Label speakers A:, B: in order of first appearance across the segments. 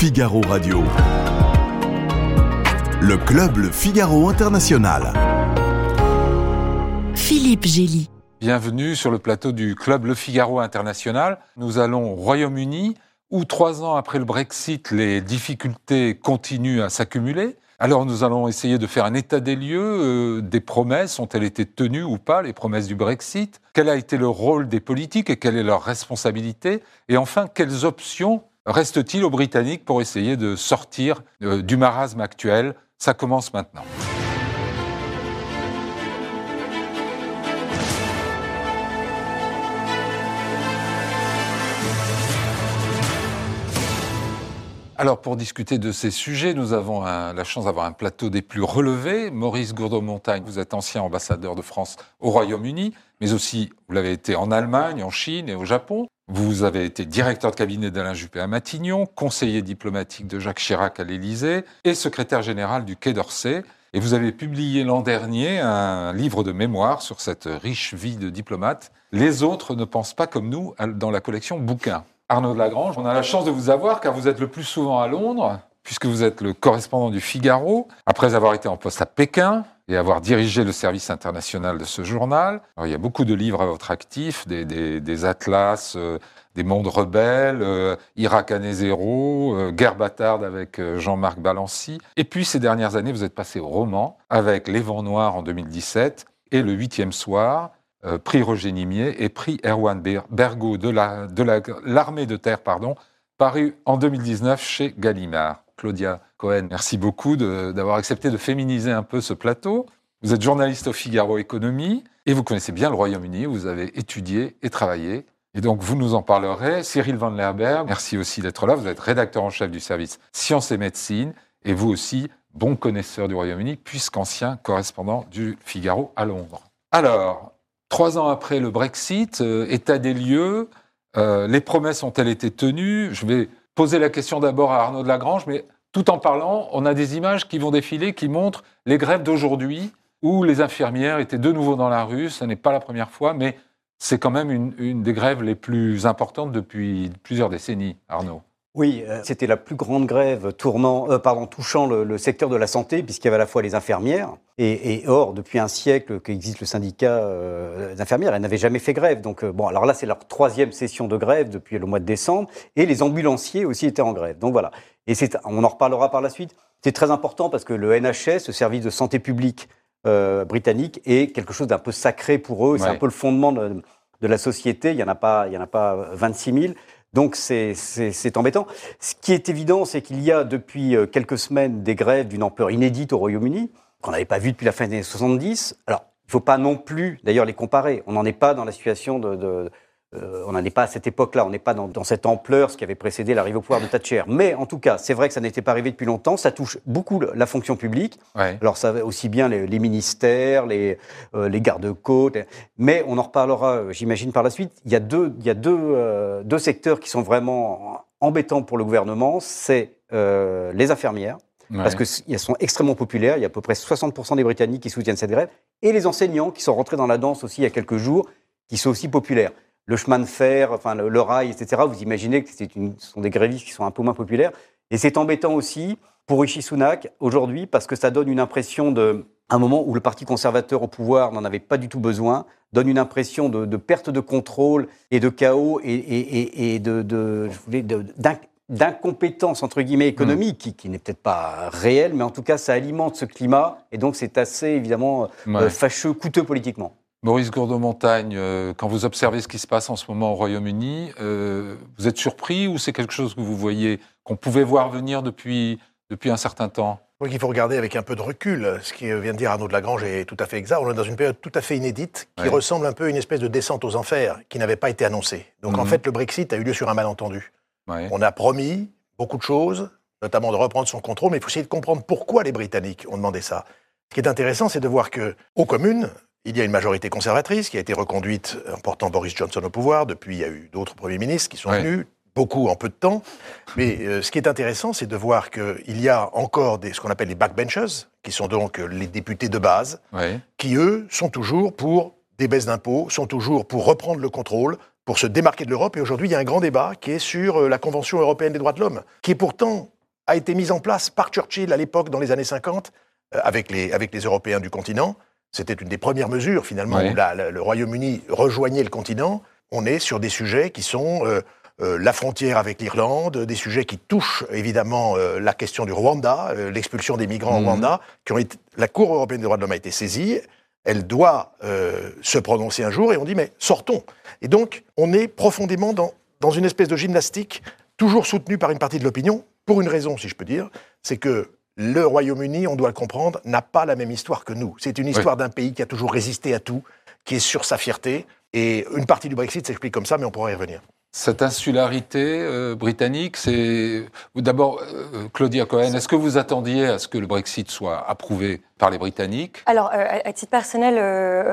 A: Figaro Radio. Le club Le Figaro International.
B: Philippe Gély.
C: Bienvenue sur le plateau du club Le Figaro International. Nous allons au Royaume-Uni, où trois ans après le Brexit, les difficultés continuent à s'accumuler. Alors nous allons essayer de faire un état des lieux, euh, des promesses, ont-elles été tenues ou pas, les promesses du Brexit? Quel a été le rôle des politiques et quelle est leur responsabilité? Et enfin, quelles options restent-ils aux Britanniques pour essayer de sortir euh, du marasme actuel? Ça commence maintenant. Alors, pour discuter de ces sujets, nous avons la chance d'avoir un plateau des plus relevés. Maurice Gourdeau-Montagne, vous êtes ancien ambassadeur de France au Royaume-Uni, mais aussi, vous l'avez été en Allemagne, en Chine et au Japon. Vous avez été directeur de cabinet d'Alain Juppé à Matignon, conseiller diplomatique de Jacques Chirac à l'Élysée et secrétaire général du Quai d'Orsay. Et vous avez publié l'an dernier un livre de mémoire sur cette riche vie de diplomate. Les autres ne pensent pas comme nous dans la collection bouquins. Arnaud Lagrange, on a la chance de vous avoir car vous êtes le plus souvent à Londres, puisque vous êtes le correspondant du Figaro, après avoir été en poste à Pékin et avoir dirigé le service international de ce journal. il y a beaucoup de livres à votre actif, des, atlas, euh, des mondes rebelles, euh, Irak année zéro, euh, Guerre bâtarde avec Jean-Marc Balancy. Et puis ces dernières années, vous êtes passé au roman avec Les Vents Noirs en 2017 et Le Huitième Soir, euh, prix Roger Nimier et prix Erwan Bergo de l'armée de, terre, pardon, paru en 2019 chez Gallimard. Claudia Cohen, merci beaucoup d'avoir accepté de féminiser un peu ce plateau. Vous êtes journaliste au Figaro Économie et vous connaissez bien le Royaume-Uni, vous avez étudié et travaillé. Et donc, vous nous en parlerez. Cyril Van Lerberg, merci aussi d'être là. Vous êtes rédacteur en chef du service Sciences et Médecine et vous aussi, bon connaisseur du Royaume-Uni, puisqu'ancien correspondant du Figaro à Londres. Alors, Trois ans après le Brexit, euh, état des lieux, euh, les promesses ont-elles été tenues? Je vais poser la question d'abord à Arnaud de Lagrange, mais tout en parlant, on a des images qui vont défiler qui montrent les grèves d'aujourd'hui où les infirmières étaient de nouveau dans la rue. Ce n'est pas la première fois, mais c'est quand même une, des grèves les plus importantes depuis plusieurs décennies, Arnaud.
D: Oui, euh, c'était la plus grande grève tournant, euh, pardon, touchant le, secteur de la santé, puisqu'il y avait à la fois les infirmières, et, or, depuis un siècle qu'existe le syndicat euh, des infirmières, elles n'avaient jamais fait grève. Donc, bon, alors là, c'est leur troisième session de grève depuis le mois de décembre, et les ambulanciers aussi étaient en grève. Donc voilà. Et on en reparlera par la suite. C'est très important parce que le NHS, le service de santé publique britannique, est quelque chose d'un peu sacré pour eux. C'est un peu le fondement de, de, la société. Il n'y en, a pas, il y en a pas 26 000. Donc c'est embêtant. Ce qui est évident, c'est qu'il y a depuis euh, quelques semaines des grèves d'une ampleur inédite au Royaume-Uni, qu'on n'avait pas vu depuis la fin des années 70. Alors, il ne faut pas non plus, d'ailleurs, les comparer. On n'en est pas dans la situation de euh, on n'en est pas à cette époque-là, on n'est pas dans, cette ampleur, ce qui avait précédé l'arrivée au pouvoir de Thatcher. Mais en tout cas, c'est vrai que ça n'était pas arrivé depuis longtemps. Ça touche beaucoup la fonction publique. Alors ça aussi bien les, ministères, les, euh, les gardes-côtes. Mais on en reparlera, j'imagine, par la suite. Il y a deux, il y a deux, euh, deux secteurs qui sont vraiment embêtants pour le gouvernement. C'est les infirmières. Parce qu'elles sont extrêmement populaires. Il y a à peu près 60% des Britanniques qui soutiennent cette grève. Et les enseignants qui sont rentrés dans la danse aussi il y a quelques jours, qui sont aussi populaires le chemin de fer, enfin le, rail, etc. Vous imaginez que c'est une, ce sont des grévistes qui sont un peu moins populaires. Et c'est embêtant aussi pour Rishi Sunak aujourd'hui parce que ça donne une impression de un moment où le Parti conservateur au pouvoir n'en avait pas du tout besoin, donne une impression de, perte de contrôle et de chaos et, et, de, de, d'incompétence entre guillemets économique qui, qui n'est peut-être pas réelle, mais en tout cas ça alimente ce climat et donc c'est assez évidemment euh, fâcheux, coûteux politiquement.
C: Maurice Gourdeau-Montagne, euh, quand vous observez ce qui se passe en ce moment au Royaume-Uni, euh, vous êtes surpris ou c'est quelque chose que vous voyez, qu'on pouvait voir venir depuis, depuis un certain temps?
E: Donc il faut regarder avec un peu de recul. Ce qui vient de dire Arnaud de Lagrange est tout à fait exact. On est dans une période tout à fait inédite qui ressemble un peu à une espèce de descente aux enfers qui n'avait pas été annoncée. Donc en mhm. fait, le Brexit a eu lieu sur un malentendu. On a promis beaucoup de choses, notamment de reprendre son contrôle, mais il faut essayer de comprendre pourquoi les Britanniques ont demandé ça. Ce qui est intéressant, c'est de voir que, aux communes, il y a une majorité conservatrice qui a été reconduite en portant Boris Johnson au pouvoir. Depuis, il y a eu d'autres premiers ministres qui sont venus, beaucoup en peu de temps. Mais euh, ce qui est intéressant, c'est de voir qu'il y a encore des, ce qu'on appelle les backbenchers, qui sont donc les députés de base, qui, eux, sont toujours pour des baisses d'impôts, sont toujours pour reprendre le contrôle, pour se démarquer de l'Europe. Et aujourd'hui, il y a un grand débat qui est sur euh, la Convention européenne des droits de l'homme, qui pourtant a été mise en place par Churchill à l'époque, dans les années 50, euh, avec, les, avec les Européens du continent. C'était une des premières mesures, finalement, où le Royaume-Uni rejoignait le continent. On est sur des sujets qui sont euh, la frontière avec l'Irlande, des sujets qui touchent évidemment la question du Rwanda, l'expulsion des migrants au mhm. Rwanda, qui ont été, la Cour européenne des droits de l'homme a été saisie elle doit euh, se prononcer un jour et on dit mais sortons. Et donc on est profondément dans, dans une espèce de gymnastique toujours soutenue par une partie de l'opinion, pour une raison si je peux dire, c'est que le Royaume-Uni, on doit le comprendre, n'a pas la même histoire que nous. C'est une histoire d'un pays qui a toujours résisté à tout, qui est sur sa fierté. Et une partie du Brexit s'explique comme ça, mais on pourra y revenir.
C: Cette insularité euh, britannique, c'est d'abord euh, Claudia Cohen. Est-ce que vous attendiez à ce que le Brexit soit approuvé par les Britanniques?
B: Alors, euh, à titre personnel,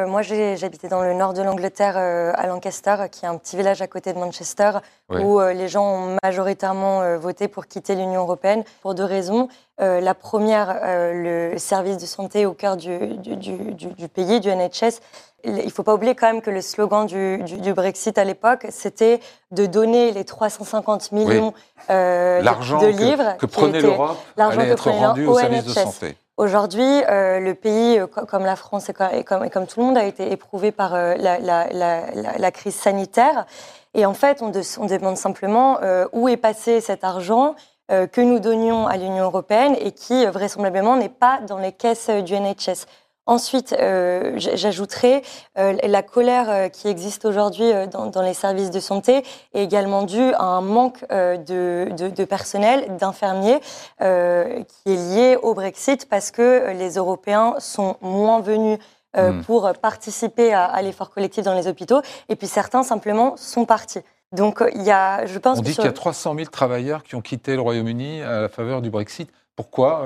B: moi j'habitais dans le nord de l'Angleterre, à Lancaster, qui est un petit village à côté de Manchester, où les gens ont majoritairement voté pour quitter l'Union européenne pour deux raisons. la première, le service de santé au cœur du, du, du, du pays, du NHS, il ne faut pas oublier quand même que le slogan du, Brexit à l'époque, c'était de donner les 350 millions
C: euh, de, livres
B: que,
C: prenait l'Europe être rendu au, service de santé.
B: Aujourd'hui, euh, le pays, euh, comme la France et comme, comme, tout le monde, a été éprouvé par la, crise sanitaire. Et en fait, on, on demande simplement où est passé cet argent que nous donnions à l'Union européenne et qui, vraisemblablement, n'est pas dans les caisses du NHS. Ensuite, euh, j'ajouterai euh, la colère euh, qui existe aujourd'hui dans, les services de santé est également due à un manque de, personnel, d'infirmiers, qui est lié au Brexit parce que les Européens sont moins venus hmm. pour participer à, l'effort collectif dans les hôpitaux, et puis certains simplement sont partis. Donc il y a, je pense.
C: On dit qu'il y a 300 000 travailleurs qui ont quitté le Royaume-Uni à la faveur du Brexit. Pourquoi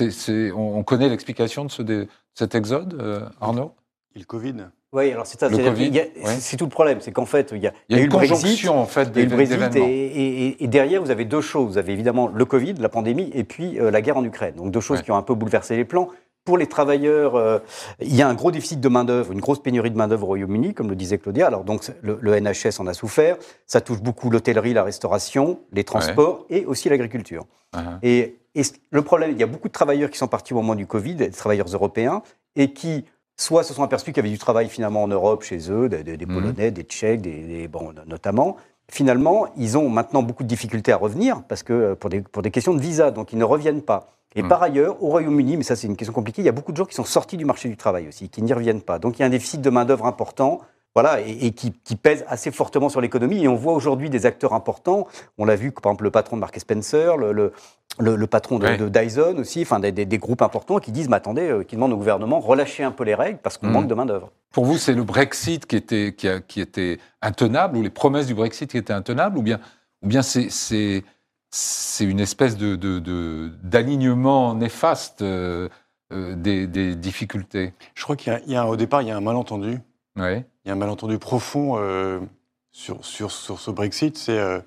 C: on, connaît l'explication de, ce, cet exode, euh, Arnaud?
D: Et le Covid oui, alors c'est ça. C'est tout le problème, c'est qu'en fait, il y a, eu le Brexit,
C: en fait,
D: des, et, derrière, vous avez deux choses. Vous avez évidemment le Covid, la pandémie, et puis euh, la guerre en Ukraine. Donc deux choses qui ont un peu bouleversé les plans. Pour les travailleurs, euh, il y a un gros déficit de main-d'œuvre, une grosse pénurie de main-d'œuvre au Royaume-Uni, comme le disait Claudia. Alors, donc, le, NHS en a souffert. Ça touche beaucoup l'hôtellerie, la restauration, les transports et aussi l'agriculture. Uh-huh. et, et, le problème, il y a beaucoup de travailleurs qui sont partis au moment du Covid, des travailleurs européens, et qui soit se sont aperçus qu'il y avait du travail finalement en Europe chez eux, des, mhm. Polonais, des Tchèques, des, bon, notamment. Finalement, ils ont maintenant beaucoup de difficultés à revenir parce que euh, pour des, pour des questions de visa, donc ils ne reviennent pas. Et mhm. par ailleurs, au Royaume-Uni, mais ça c'est une question compliquée, il y a beaucoup de gens qui sont sortis du marché du travail aussi, qui n'y reviennent pas. Donc il y a un déficit de main-d'œuvre important voilà, et, qui, pèse assez fortement sur l'économie. Et on voit aujourd'hui des acteurs importants. On l'a vu, par exemple, le patron de Mark Spencer, le, le, patron de, Dyson aussi, enfin des, groupes importants qui disent, mais attendez, euh, qui demandent au gouvernement relâcher un peu les règles parce qu'on mmh. manque de main d'œuvre.
C: Pour vous, c'est le Brexit qui était, qui, qui, était intenable, ou les promesses du Brexit qui étaient intenables, ou bien, ou bien c'est, c'est, une espèce de, d'alignement néfaste euh, euh, des, difficultés?
F: Je crois qu'il y a, au départ, il y a un malentendu.
C: Oui
F: il y a un malentendu profond euh, sur, sur, sur, ce Brexit. C'est, euh,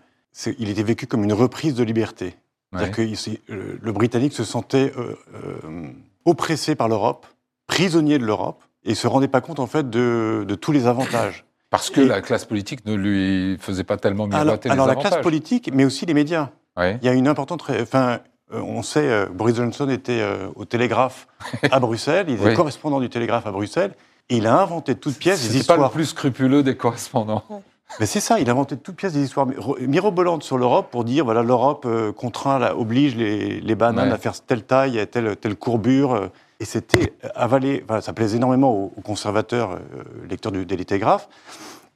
F: il était vécu comme une reprise de liberté. C'est-à-dire que le, Britannique se sentait euh, oppressé par l'Europe, prisonnier de l'Europe, et se rendait pas compte en fait de, de tous les avantages.
C: Parce que la classe politique ne lui faisait pas tellement miroiter
F: alors,
C: les
F: alors la classe politique, mais aussi les médias. Il y a une importante. Enfin, on sait, Boris Johnson était au Télégraphe à Bruxelles, il était correspondant du Télégraphe à Bruxelles, il a inventé de toutes pièces des histoires.
C: pas le plus scrupuleux des correspondants.
F: Mais c'est ça, il a inventé de toutes pièces des histoires mirobolantes sur l'Europe pour dire voilà l'Europe euh, contraint, oblige les, les bananes à faire telle taille, telle, telle courbure. Euh, et c'était avalé. ça plaisait énormément aux, conservateurs, euh, lecteurs du, des Télégraphe.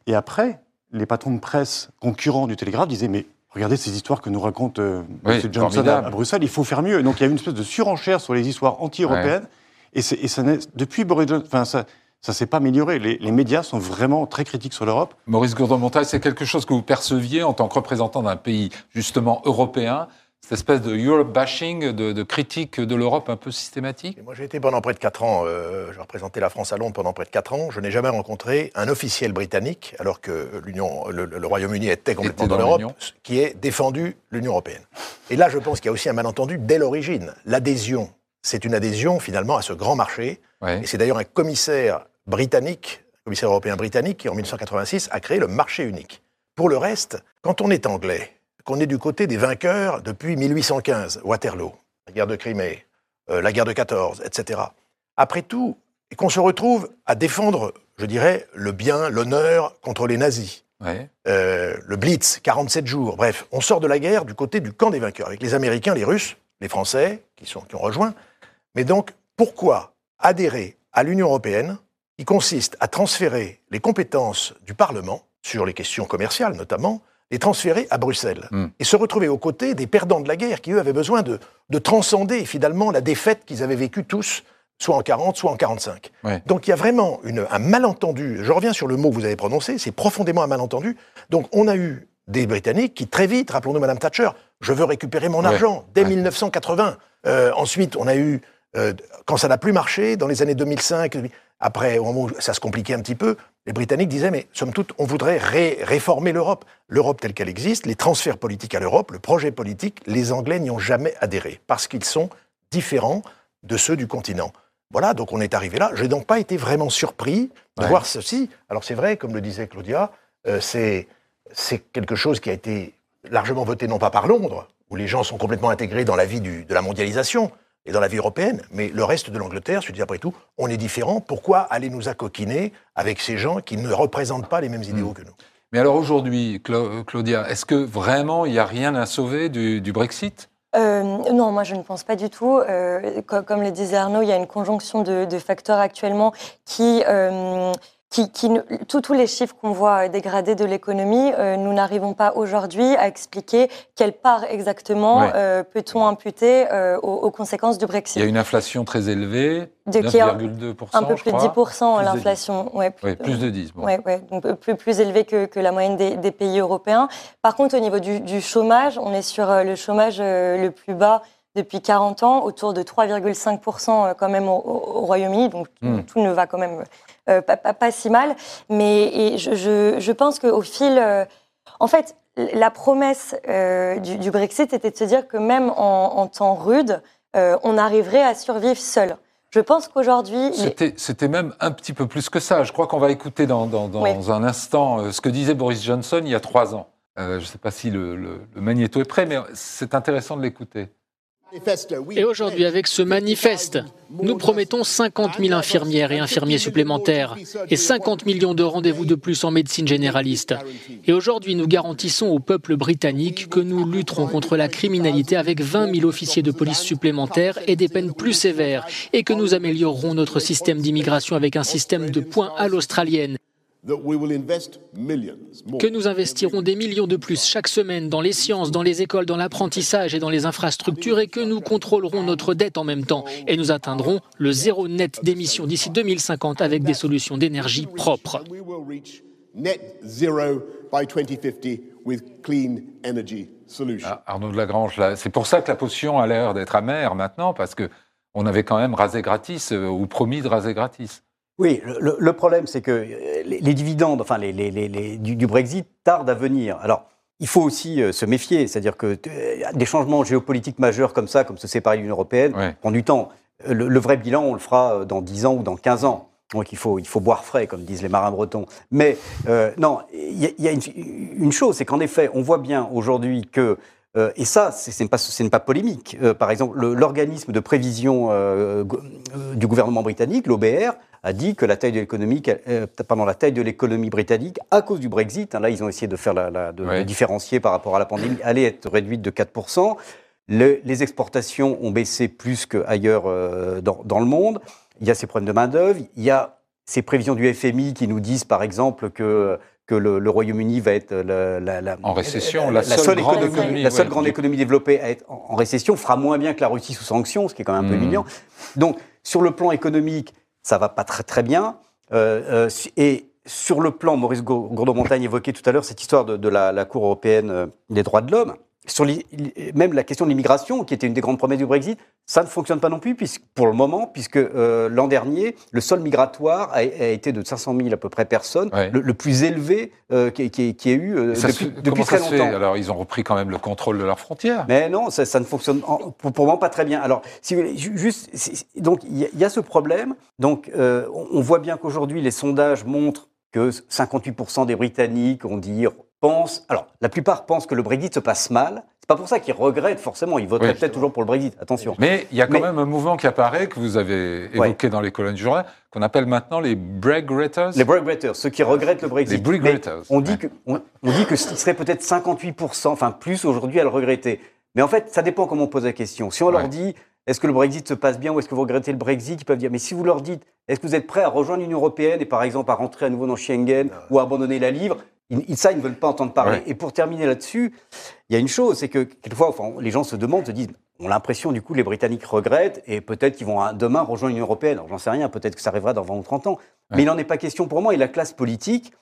F: Et après, les patrons de presse concurrents du Télégraphe disaient mais regardez ces histoires que nous raconte M. Johnson à, Bruxelles, il faut faire mieux. donc il y a eu une espèce de surenchère sur les histoires anti-européennes. Et, et, ça, depuis Boris Johnson, enfin ça ça ne s'est pas amélioré. Les, médias sont vraiment très critiques sur l'Europe.
C: Maurice Gourdon-Montagne, c'est quelque chose que vous perceviez en tant que représentant d'un pays justement européen cette espèce de Europe bashing, de, critique de l'Europe un peu systématique?
E: Moi, j'ai été pendant près de 4 ans, euh, j'ai représenté la France à Londres pendant près de 4 ans. Je n'ai jamais rencontré un officiel britannique, alors que l'Union, le, Royaume-Uni était complètement dans, l'Europe, qui ait défendu l'Union européenne. Et là, je pense qu'il y a aussi un malentendu dès l'origine. L'adhésion, c'est une adhésion finalement à ce grand marché. Et c'est d'ailleurs un commissaire britannique commissaire européen britannique, qui en 1986 a créé le marché unique. Pour le reste, quand on est anglais, qu'on est du côté des vainqueurs depuis 1815, Waterloo, la guerre de Crimée, euh, la guerre de 14, etc. Après tout, et qu'on se retrouve à défendre, je dirais, le bien, l'honneur contre les nazis. Euh, le Blitz, 47 jours. Bref, on sort de la guerre du côté du camp des vainqueurs, avec les Américains, les Russes, les Français, qui, sont, qui ont rejoint. Mais donc, pourquoi adhérer à l'Union européenne, qui consiste à transférer les compétences du Parlement, sur les questions commerciales notamment, les transférer à Bruxelles hmm. et se retrouver aux côtés des perdants de la guerre qui, eux, avaient besoin de, transcender finalement la défaite qu'ils avaient vécue tous, soit en 40, soit en 45. Donc il y a vraiment un malentendu. Je reviens sur le mot que vous avez prononcé, c'est profondément un malentendu. Donc on a eu des Britanniques qui, très vite, rappelons-nous Madame Thatcher, je veux récupérer mon argent dès 1980. Euh, ensuite, on a eu, euh, quand ça n'a plus marché, dans les années 2005, après, au moment où ça se compliquait un petit peu, les Britanniques disaient, mais somme toute, on voudrait réformer l'Europe. L'Europe telle qu'elle existe, les transferts politiques à l'Europe, le projet politique, les Anglais n'y ont jamais adhéré, parce qu'ils sont différents de ceux du continent. Voilà, donc on est arrivé là. Je n'ai donc pas été vraiment surpris de voir ceci. Alors c'est vrai, comme le disait Claudia, euh, c'est quelque chose qui a été largement voté non pas par Londres, où les gens sont complètement intégrés dans la vie de la mondialisation, et dans la vie européenne. Mais le reste de l'Angleterre, je dis après tout, on est différent. Pourquoi aller nous accoquiner avec ces gens qui ne représentent pas les mêmes idéaux hmm. que nous?
C: Mais alors aujourd'hui, Claudia, est-ce que vraiment il n'y a rien à sauver du, Brexit?
B: Euh, non, moi je ne pense pas du tout. Euh, comme, le disait Arnaud, il y a une conjonction de, facteurs actuellement qui, euh, qui, tous les chiffres qu'on voit dégradés de l'économie, euh, nous n'arrivons pas aujourd'hui à expliquer quelle part exactement euh, peut-on imputer euh, aux, conséquences du Brexit.
C: Il y a une inflation très élevée, 9,2%.
B: Un peu plus de 10% l'inflation.
C: Ouais, plus, de 10.
B: Ouais, ouais, donc plus, plus élevée que, que la moyenne des, pays européens. Par contre, au niveau du, chômage, on est sur le chômage le plus bas depuis 40 ans, autour de 3,5% quand même au, Royaume-Uni, donc hmm. tout ne va quand même euh, pas, si mal. Mais je, pense qu'au fil. Euh, en fait, la promesse euh, du, Brexit était de se dire que même en, temps rude, on arriverait à survivre seul. Je pense qu'aujourd'hui.
C: C'était même un petit peu plus que ça. Je crois qu'on va écouter dans, un instant ce que disait Boris Johnson il y a trois ans. je ne sais pas si le magnéto est prêt, mais c'est intéressant de l'écouter.
G: Et aujourd'hui, avec ce manifeste, nous promettons 50 000 infirmières et infirmiers supplémentaires et 50 millions de rendez-vous de plus en médecine généraliste. Et aujourd'hui, nous garantissons au peuple britannique que nous lutterons contre la criminalité avec 20 000 officiers de police supplémentaires et des peines plus sévères et que nous améliorerons notre système d'immigration avec un système de points à l'australienne que nous investirons des millions de plus chaque semaine dans les sciences, dans les écoles, dans l'apprentissage et dans les infrastructures et que nous contrôlerons notre dette en même temps et nous atteindrons le zéro net d'émissions d'ici 2050 avec des solutions d'énergie propres.
C: Ah, Arnaud de Lagrange, c'est pour ça que la potion a l'air d'être amère maintenant, parce que on avait quand même rasé gratis, euh, ou promis de raser gratis.
D: Oui, le, problème, c'est que euh, les, dividendes, enfin les, les, du, Brexit tardent à venir. Alors, il faut aussi euh, se méfier, c'est-à-dire que euh, des changements géopolitiques majeurs comme ça, comme se séparer de l'Union européenne, prend du temps. Le, vrai bilan, on le fera dans 10 ans ou dans 15 ans. Donc il faut, il faut boire frais, comme disent les marins bretons. Mais non, il y, a une, une chose, c'est qu'en effet, on voit bien aujourd'hui que et ça, ce n'est pas, pas, polémique. par exemple, l'organisme de prévision du gouvernement britannique, l'OBR, a dit que la taille de l'économie, euh, la taille de l'économie britannique, à cause du Brexit, hein, là ils ont essayé de faire la, de, différencier par rapport à la pandémie, allait être réduite de 4%. les exportations ont baissé plus qu'ailleurs euh, dans, le monde. Il y a ces problèmes de main-d'œuvre. Il y a ces prévisions du FMI qui nous disent, par exemple, que que le, Royaume-Uni va être la,
C: en récession, la, seule, grande économie,
D: la seule grande économie développée à être en, récession, fera moins bien que la Russie sous sanctions, ce qui est quand même un peu hmm. humiliant. Donc, sur le plan économique, ça va pas très très bien. Euh, euh, et sur le plan, Maurice Gourdeau-Montagne évoquait tout à l'heure cette histoire de, la, Cour européenne euh, des droits de l'homme. Sur même la question de l'immigration, qui était une des grandes promesses du Brexit, ça ne fonctionne pas non plus puisque, pour le moment, puisque euh, l'an dernier, le sol migratoire a, été de 500 000 à peu près personnes, le, plus élevé euh, qui, qui, qui, ait eu euh, depuis, depuis très longtemps.
C: Alors, ils ont repris quand même le contrôle de leurs frontières.
D: Mais non, ça, ça ne fonctionne pour, pour, moi pas très bien. Alors, si vous voulez, juste, donc il y, a ce problème. Donc, on voit bien qu'aujourd'hui, les sondages montrent que 58% des Britanniques ont dit pensent. Alors, la plupart pensent que le Brexit se passe mal. C'est pas pour ça qu'ils regrettent forcément. Ils voteraient peut-être toujours pour le Brexit. Attention.
C: Mais il y a quand même un mouvement qui apparaît que vous avez évoqué dans les colonnes du journal, qu'on appelle maintenant les Brexiters.
D: Les Brexiters, ceux qui regrettent le Brexit.
C: Les Brexiters.
D: On dit que on, dit que ce serait peut-être 58 enfin plus aujourd'hui à le regretter. Mais en fait, ça dépend comment on pose la question. Si on leur dit est-ce que le Brexit se passe bien ou est-ce que vous regrettez le Brexit Ils peuvent dire, mais si vous leur dites, est-ce que vous êtes prêt à rejoindre l'Union européenne et par exemple à rentrer à nouveau dans Schengen ou à abandonner la livre ils, ça, ils ne veulent pas entendre parler. Et pour terminer là-dessus, il y a une chose, c'est que quelquefois, enfin, les gens se demandent, se disent, on a l'impression, du coup, les Britanniques regrettent et peut-être qu'ils vont demain rejoindre l'Union européenne. Alors, j'en sais rien, peut-être que ça arrivera dans 20 ou 30 ans. Mais il n'en est pas question pour moi. Et la classe politique,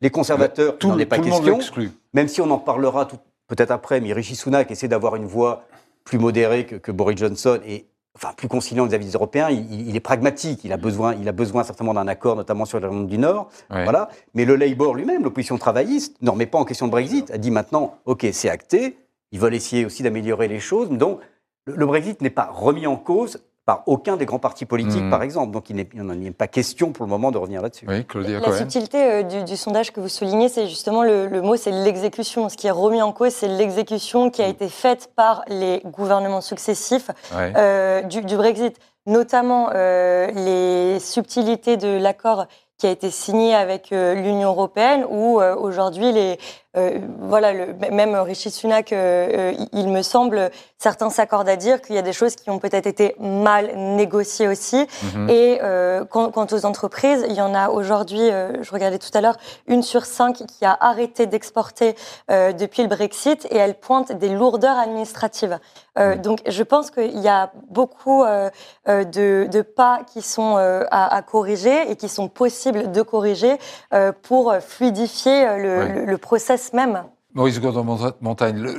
D: les conservateurs,
C: tout, il
D: n'en est pas
C: tout
D: question.
C: Le
D: même si on en parlera peut-être après, mais Rishi Sunak essaie d'avoir une voix plus modérée que, que Boris Johnson et enfin, plus conciliant vis-à-vis des Européens, il, est pragmatique. Il a besoin, il a besoin certainement d'un accord, notamment sur l'Irlande du Nord. Voilà. Mais le Labour lui-même, l'opposition travailliste, ne remet pas en question le Brexit. A dit maintenant, OK, c'est acté. Ils veulent essayer aussi d'améliorer les choses. Donc, le Brexit n'est pas remis en cause aucun des grands partis politiques, hmm. par exemple. Donc il n'en est pas question pour le moment de revenir là-dessus.
C: Oui, Claudia
B: La subtilité euh, du, sondage que vous soulignez, c'est justement le, mot, c'est l'exécution. Ce qui est remis en cause, c'est l'exécution qui a hmm. été faite par les gouvernements successifs euh, du, Brexit, notamment euh, les subtilités de l'accord qui a été signé avec l'Union européenne, où aujourd'hui les euh, voilà, le, même Rishi Sunak, euh, euh, il me semble, certains s'accordent à dire qu'il y a des choses qui ont peut-être été mal négociées aussi. Mhm. Et quant, quant, aux entreprises, il y en a aujourd'hui, je regardais tout à l'heure, une sur cinq qui a arrêté d'exporter depuis le Brexit et elle pointe des lourdeurs administratives. Mhm. Donc je pense qu'il y a beaucoup de, de, pas qui sont à, à, corriger et qui sont possibles de corriger pour fluidifier le, le, le process même.
C: Maurice Gourdon-Montagne,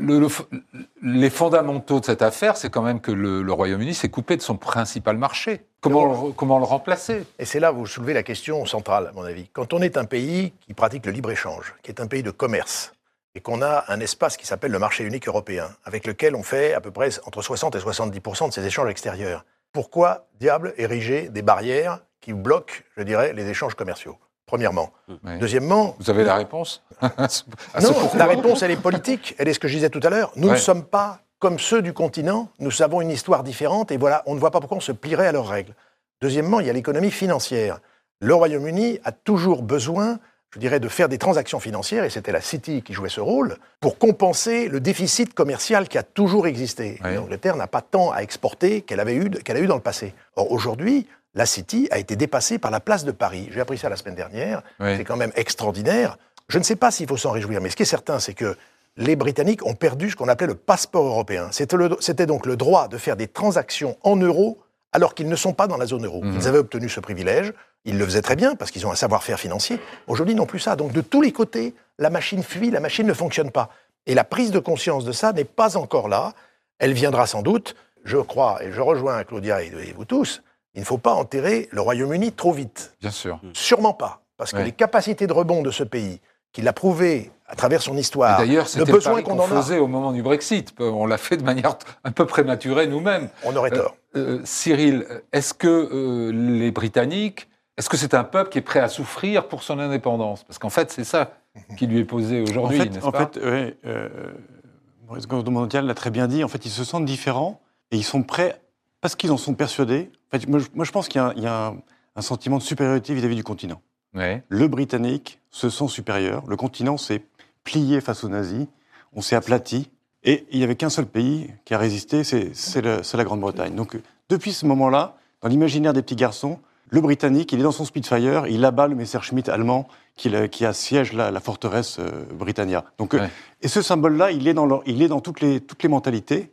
C: les fondamentaux de cette affaire, c'est quand même que le, Royaume-Uni s'est coupé de son principal marché. Comment, le, comment le remplacer?
E: Et c'est là où vous soulevez la question centrale, à mon avis. Quand on est un pays qui pratique le libre-échange, qui est un pays de commerce, et qu'on a un espace qui s'appelle le marché unique européen, avec lequel on fait à peu près entre 60 et 70% de ces échanges extérieurs, pourquoi, diable, ériger des barrières qui bloquent, je dirais, les échanges commerciaux premièrement? Deuxièmement...
C: Vous avez la réponse?
E: Non, la réponse, elle est politique. Elle est ce que je disais tout à l'heure. Nous ne sommes pas comme ceux du continent. Nous avons une histoire différente et voilà, on ne voit pas pourquoi on se plierait à leurs règles. Deuxièmement, il y a l'économie financière. Le Royaume-Uni a toujours besoin, je dirais, de faire des transactions financières, et c'était la City qui jouait ce rôle, pour compenser le déficit commercial qui a toujours existé. L'Angleterre n'a pas tant à exporter qu'elle avait eu, qu'elle a eu dans le passé. Or, aujourd'hui, la City a été dépassée par la place de Paris. J'ai appris ça la semaine dernière. C'est quand même extraordinaire. Je ne sais pas s'il faut s'en réjouir, mais ce qui est certain, c'est que les Britanniques ont perdu ce qu'on appelait le passeport européen. C'était donc le droit de faire des transactions en euros alors qu'ils ne sont pas dans la zone euro. Mhm. Ils avaient obtenu ce privilège. Ils le faisaient très bien parce qu'ils ont un savoir-faire financier. Aujourd'hui, non plus ça. Donc de tous les côtés, la machine fuit, la machine ne fonctionne pas. Et la prise de conscience de ça n'est pas encore là. Elle viendra sans doute. Je crois, et je rejoins Claudia et vous tous, il ne faut pas enterrer le Royaume-Uni trop vite.
C: Bien sûr.
E: Sûrement pas. Parce que les capacités de rebond de ce pays, qu'il a prouvé à travers son histoire.
C: D'ailleurs, c'était le besoin qu'on faisait au moment du Brexit. On l'a fait de manière un peu prématurée nous-mêmes.
E: On aurait tort.
C: Euh, euh, Cyril, est-ce que euh, les Britanniques, est-ce que c'est un peuple qui est prêt à souffrir pour son indépendance? Parce qu'en fait, c'est ça qui lui est posé aujourd'hui, n'est-ce
F: pas? En fait, oui, Maurice Mondial l'a très bien dit. En fait, ils se sentent différents et ils sont prêts parce qu'ils en sont persuadés. moi, je pense qu'il y a, un, sentiment de supériorité vis-à-vis du continent. Le Britannique se sent supérieur. Le continent s'est plié face aux nazis. On s'est aplati. Et il n'y avait qu'un seul pays qui a résisté, c'est la, Grande-Bretagne. Donc, depuis ce moment-là, dans l'imaginaire des petits garçons, le Britannique, il est dans son Spitfire, il abat le Messerschmitt allemand qui, qui assiège la, forteresse euh, Britannia. Donc, euh, et ce symbole-là, il est dans, il est dans toutes, les, toutes les mentalités.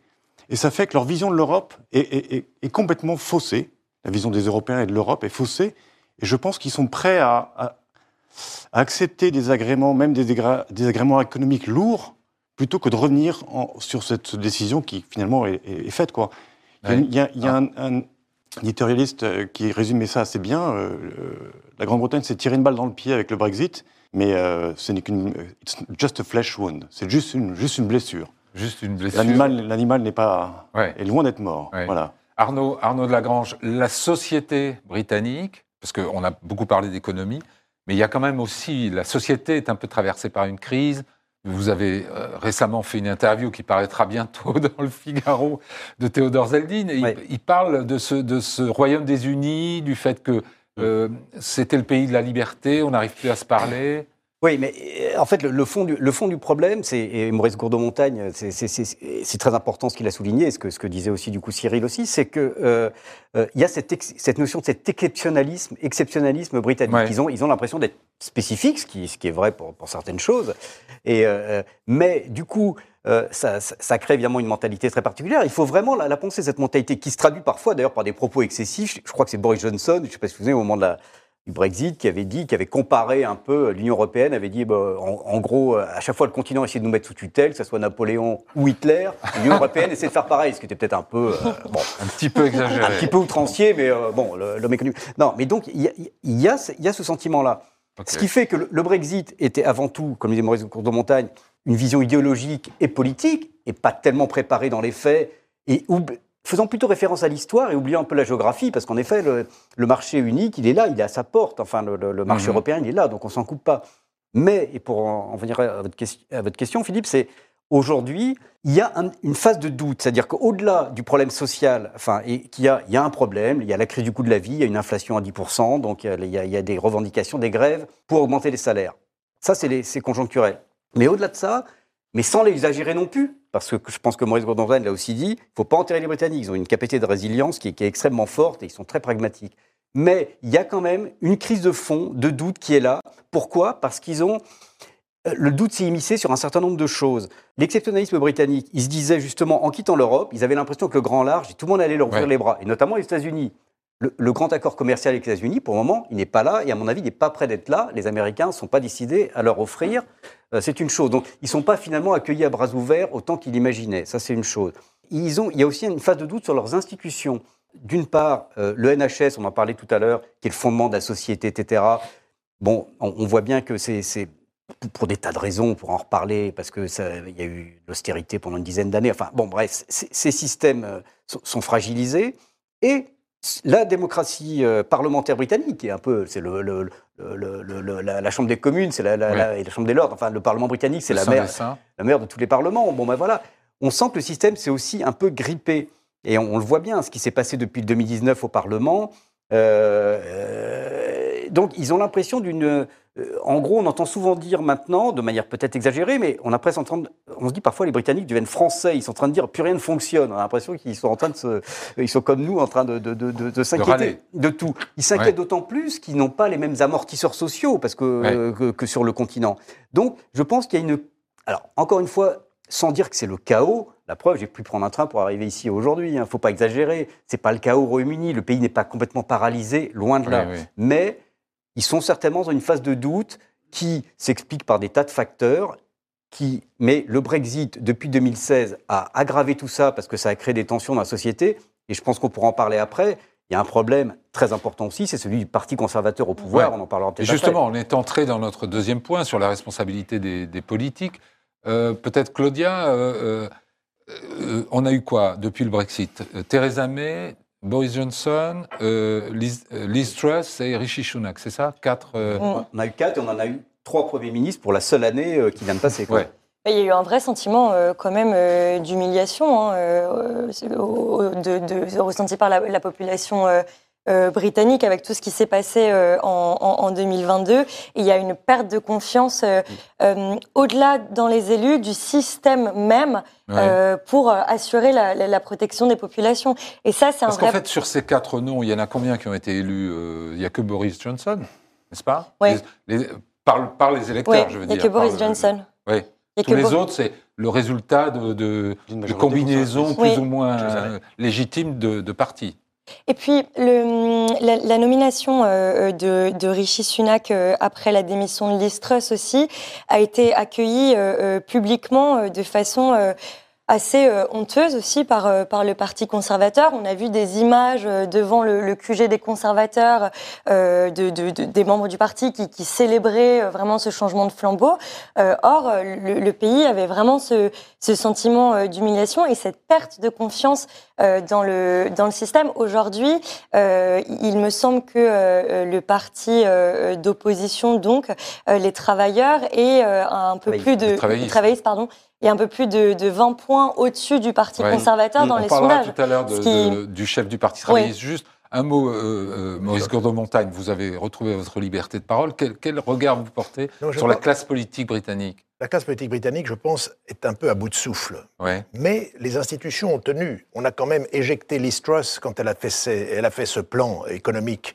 F: Et ça fait que leur vision de l'Europe est, complètement faussée. La vision des Européens et de l'Europe est faussée. Et je pense qu'ils sont prêts à, accepter des agréments, même des, agréments économiques lourds, plutôt que de revenir sur cette décision qui finalement est, faite. Quoi. Il y a, un, éditorialiste euh, qui résumait ça assez bien. Euh, la Grande-Bretagne s'est tiré une balle dans le pied avec le Brexit, mais euh, ce n'est qu'une just a flesh wound. C'est juste une, juste une blessure.
C: Juste une blessure.
F: L'animal n'est pas est loin d'être mort. Voilà.
C: Arnaud, Arnaud de Lagrange, la société britannique, parce qu'on a beaucoup parlé d'économie, mais il y a quand même aussi la société est un peu traversée par une crise. Vous avez euh, récemment fait une interview qui paraîtra bientôt dans le Figaro de Théodore Zeldin. il, parle de ce, de ce Royaume des Unis, du fait que euh, c'était le pays de la liberté, on n'arrive plus à se parler.
D: Oui, mais euh, en fait, le, fond, du, le fond du problème, c'est, et Maurice Gourdeau-Montagne, c'est très important ce qu'il a souligné, ce que, ce que disait aussi du coup Cyril aussi, c'est qu'il euh, euh, y a cette, cette, notion de cet exceptionnalisme, exceptionnalisme britannique. Ils ont ils ont l'impression d'être spécifiques, ce qui, ce qui est vrai pour, pour certaines choses. Et, mais du coup, ça, ça, crée évidemment une mentalité très particulière. Il faut vraiment la, la penser, cette mentalité, qui se traduit parfois d'ailleurs par des propos excessifs. Je crois que c'est Boris Johnson, je ne sais pas si vous vous souvenez, au moment de la du Brexit qui avait dit, qui avait comparé un peu l'Union européenne, avait dit, bah, en, gros, à chaque fois le continent essayait de nous mettre sous tutelle, que ce soit Napoléon ou Hitler, l'Union européenne essayait de faire pareil, ce qui était peut-être un peu, euh,
C: bon, un petit peu exagéré,
D: un petit peu outrancier, mais euh, bon, l'homme est connu. Non, mais donc il y a, y, a, y a, ce sentiment-là. Ce qui fait que le, Brexit était avant tout, comme disait Maurice de Montagne, une vision idéologique et politique, et pas tellement préparée dans les faits, et faisant plutôt référence à l'histoire et oubliant un peu la géographie, parce qu'en effet, le, marché unique, il est là, il est à sa porte. Enfin, le, marché mhm. européen, il est là, donc on s'en coupe pas. Mais, et pour en, venir à votre, question, à votre question Philippe, c'est aujourd'hui, il y a une phase de doute. C'est-à-dire qu'au-delà du problème social, enfin, il y, a, il y a un problème, il y a la crise du coût de la vie, il y a une inflation à 10%, donc il y a, il y a des revendications, des grèves pour augmenter les salaires. Ça, c'est conjoncturel. Mais au-delà de ça, mais sans l'exagérer non plus, parce que je pense que Maurice Gordon l'a aussi dit, il ne faut pas enterrer les Britanniques. Ils ont une capacité de résilience qui est, extrêmement forte et ils sont très pragmatiques. Mais il y a quand même une crise de fond, de doute qui est là. Pourquoi? Parce qu'ils ont. Euh, le doute s'est immiscé sur un certain nombre de choses. L'exceptionnalisme britannique, il se disait justement, en quittant l'Europe, ils avaient l'impression que le grand large, tout le monde allait leur ouvrir les bras, et notamment les États-Unis. Le, grand accord commercial avec les États-Unis, pour le moment, il n'est pas là, et à mon avis, il n'est pas prêt d'être là. Les Américains ne sont pas décidés à leur offrir euh, c'est une chose. Donc, ils ne sont pas finalement accueillis à bras ouverts autant qu'ils l'imaginaient. Ça, c'est une chose. Il y a aussi une phase de doute sur leurs institutions. D'une part, euh, le NHS, on en parlait tout à l'heure, qui est le fondement de la société, etc. Bon, on, voit bien que c'est pour des tas de raisons, pour en reparler, parce qu'il y a eu l'austérité pendant une dizaine d'années. Enfin, bon, bref, ces systèmes euh, sont fragilisés. Et la démocratie euh, parlementaire britannique, qui est un peu, c'est le, la, Chambre des communes, c'est la, Chambre des lords, enfin le Parlement britannique, c'est la mère, la mère de tous les parlements. Bon ben voilà, on sent que le système s'est aussi un peu grippé. Et on, le voit bien, ce qui s'est passé depuis 2019 au Parlement. Euh, euh, donc ils ont l'impression d'une en gros, on entend souvent dire maintenant, de manière peut-être exagérée, mais on a presque on se dit parfois les Britanniques deviennent français, ils sont en train de dire plus rien ne fonctionne. On a l'impression qu'ils sont en train de se, ils sont comme nous en train de, de, s'inquiéter de, tout. Ils s'inquiètent d'autant plus qu'ils n'ont pas les mêmes amortisseurs sociaux parce que, que, sur le continent. Donc, je pense qu'il y a une, alors encore une fois, sans dire que c'est le chaos. La preuve, j'ai pu prendre un train pour arriver ici aujourd'hui. Il hein, ne faut pas exagérer. C'est pas le chaos au Royaume-Uni. Le pays n'est pas complètement paralysé, loin de là. Mais ils sont certainement dans une phase de doute qui s'explique par des tas de facteurs. Qui, mais le Brexit, depuis 2016, a aggravé tout ça parce que ça a créé des tensions dans la société. Et je pense qu'on pourra en parler après. Il y a un problème très important aussi, c'est celui du Parti conservateur au pouvoir. On en parlera peut-être
C: Justement, on est entré dans notre deuxième point sur la responsabilité des, politiques. Euh, peut-être Claudia, euh, euh, on a eu quoi depuis le Brexit? Theresa May, Boris Johnson, euh, euh, Liz, Truss et Rishi Sunak, c'est ça? Quatre.
D: Euh, on a eu quatre et on en a eu trois premiers ministres pour la seule année qui vient de passer.
B: Il y a eu un vrai sentiment quand même d'humiliation hein, de, ressenti par la, population britannique avec tout ce qui s'est passé en, 2022. Et il y a une perte de confiance au-delà dans les élus du système même euh, pour euh, assurer la, protection des populations.
C: Et ça, c'est un Parce qu'en fait, sur ces quatre noms, il y en a combien qui ont été élus euh, Il n'y a que Boris Johnson, n'est-ce pas?
B: Oui.
C: par, les électeurs, je veux dire.
B: Il n'y a que Boris Johnson.
C: Oui. Tous les autres, c'est le résultat de, de, combinaisons plus ou moins légitimes de, de partis.
B: Et puis, le, la, nomination euh, de, de, Rishi Sunak euh, après la démission de Liz Truss aussi a été accueillie euh, publiquement de façon assez euh, honteuse aussi par, euh, par le Parti conservateur. On a vu des images euh, devant le, le QG des conservateurs de, de, des membres du parti qui, qui célébraient vraiment ce changement de flambeau. or, le, le, pays avait vraiment ce, ce sentiment d'humiliation et cette perte de confiance dans, le, dans le système. Aujourd'hui, il me semble que le parti d'opposition, donc les travailleurs, et un peu plus de
C: travaillistes.
B: travaillistes, pardon, et un peu plus de, de 20 points au-dessus du Parti conservateur dans
C: On
B: les
C: parlera
B: sondages.
C: tout à l'heure du chef du Parti travailliste. Juste un mot, euh, euh, Maurice Gourdeau-Montagne, vous avez retrouvé votre liberté de parole. Quel, quel regard vous portez
E: Non,
C: sur la classe politique britannique?
E: La classe politique britannique, je pense, est un peu à bout de souffle.
C: ouais.
E: Mais les institutions ont tenu. On a quand même éjecté Liz Truss quand elle a fait, ses- elle a fait ce plan économique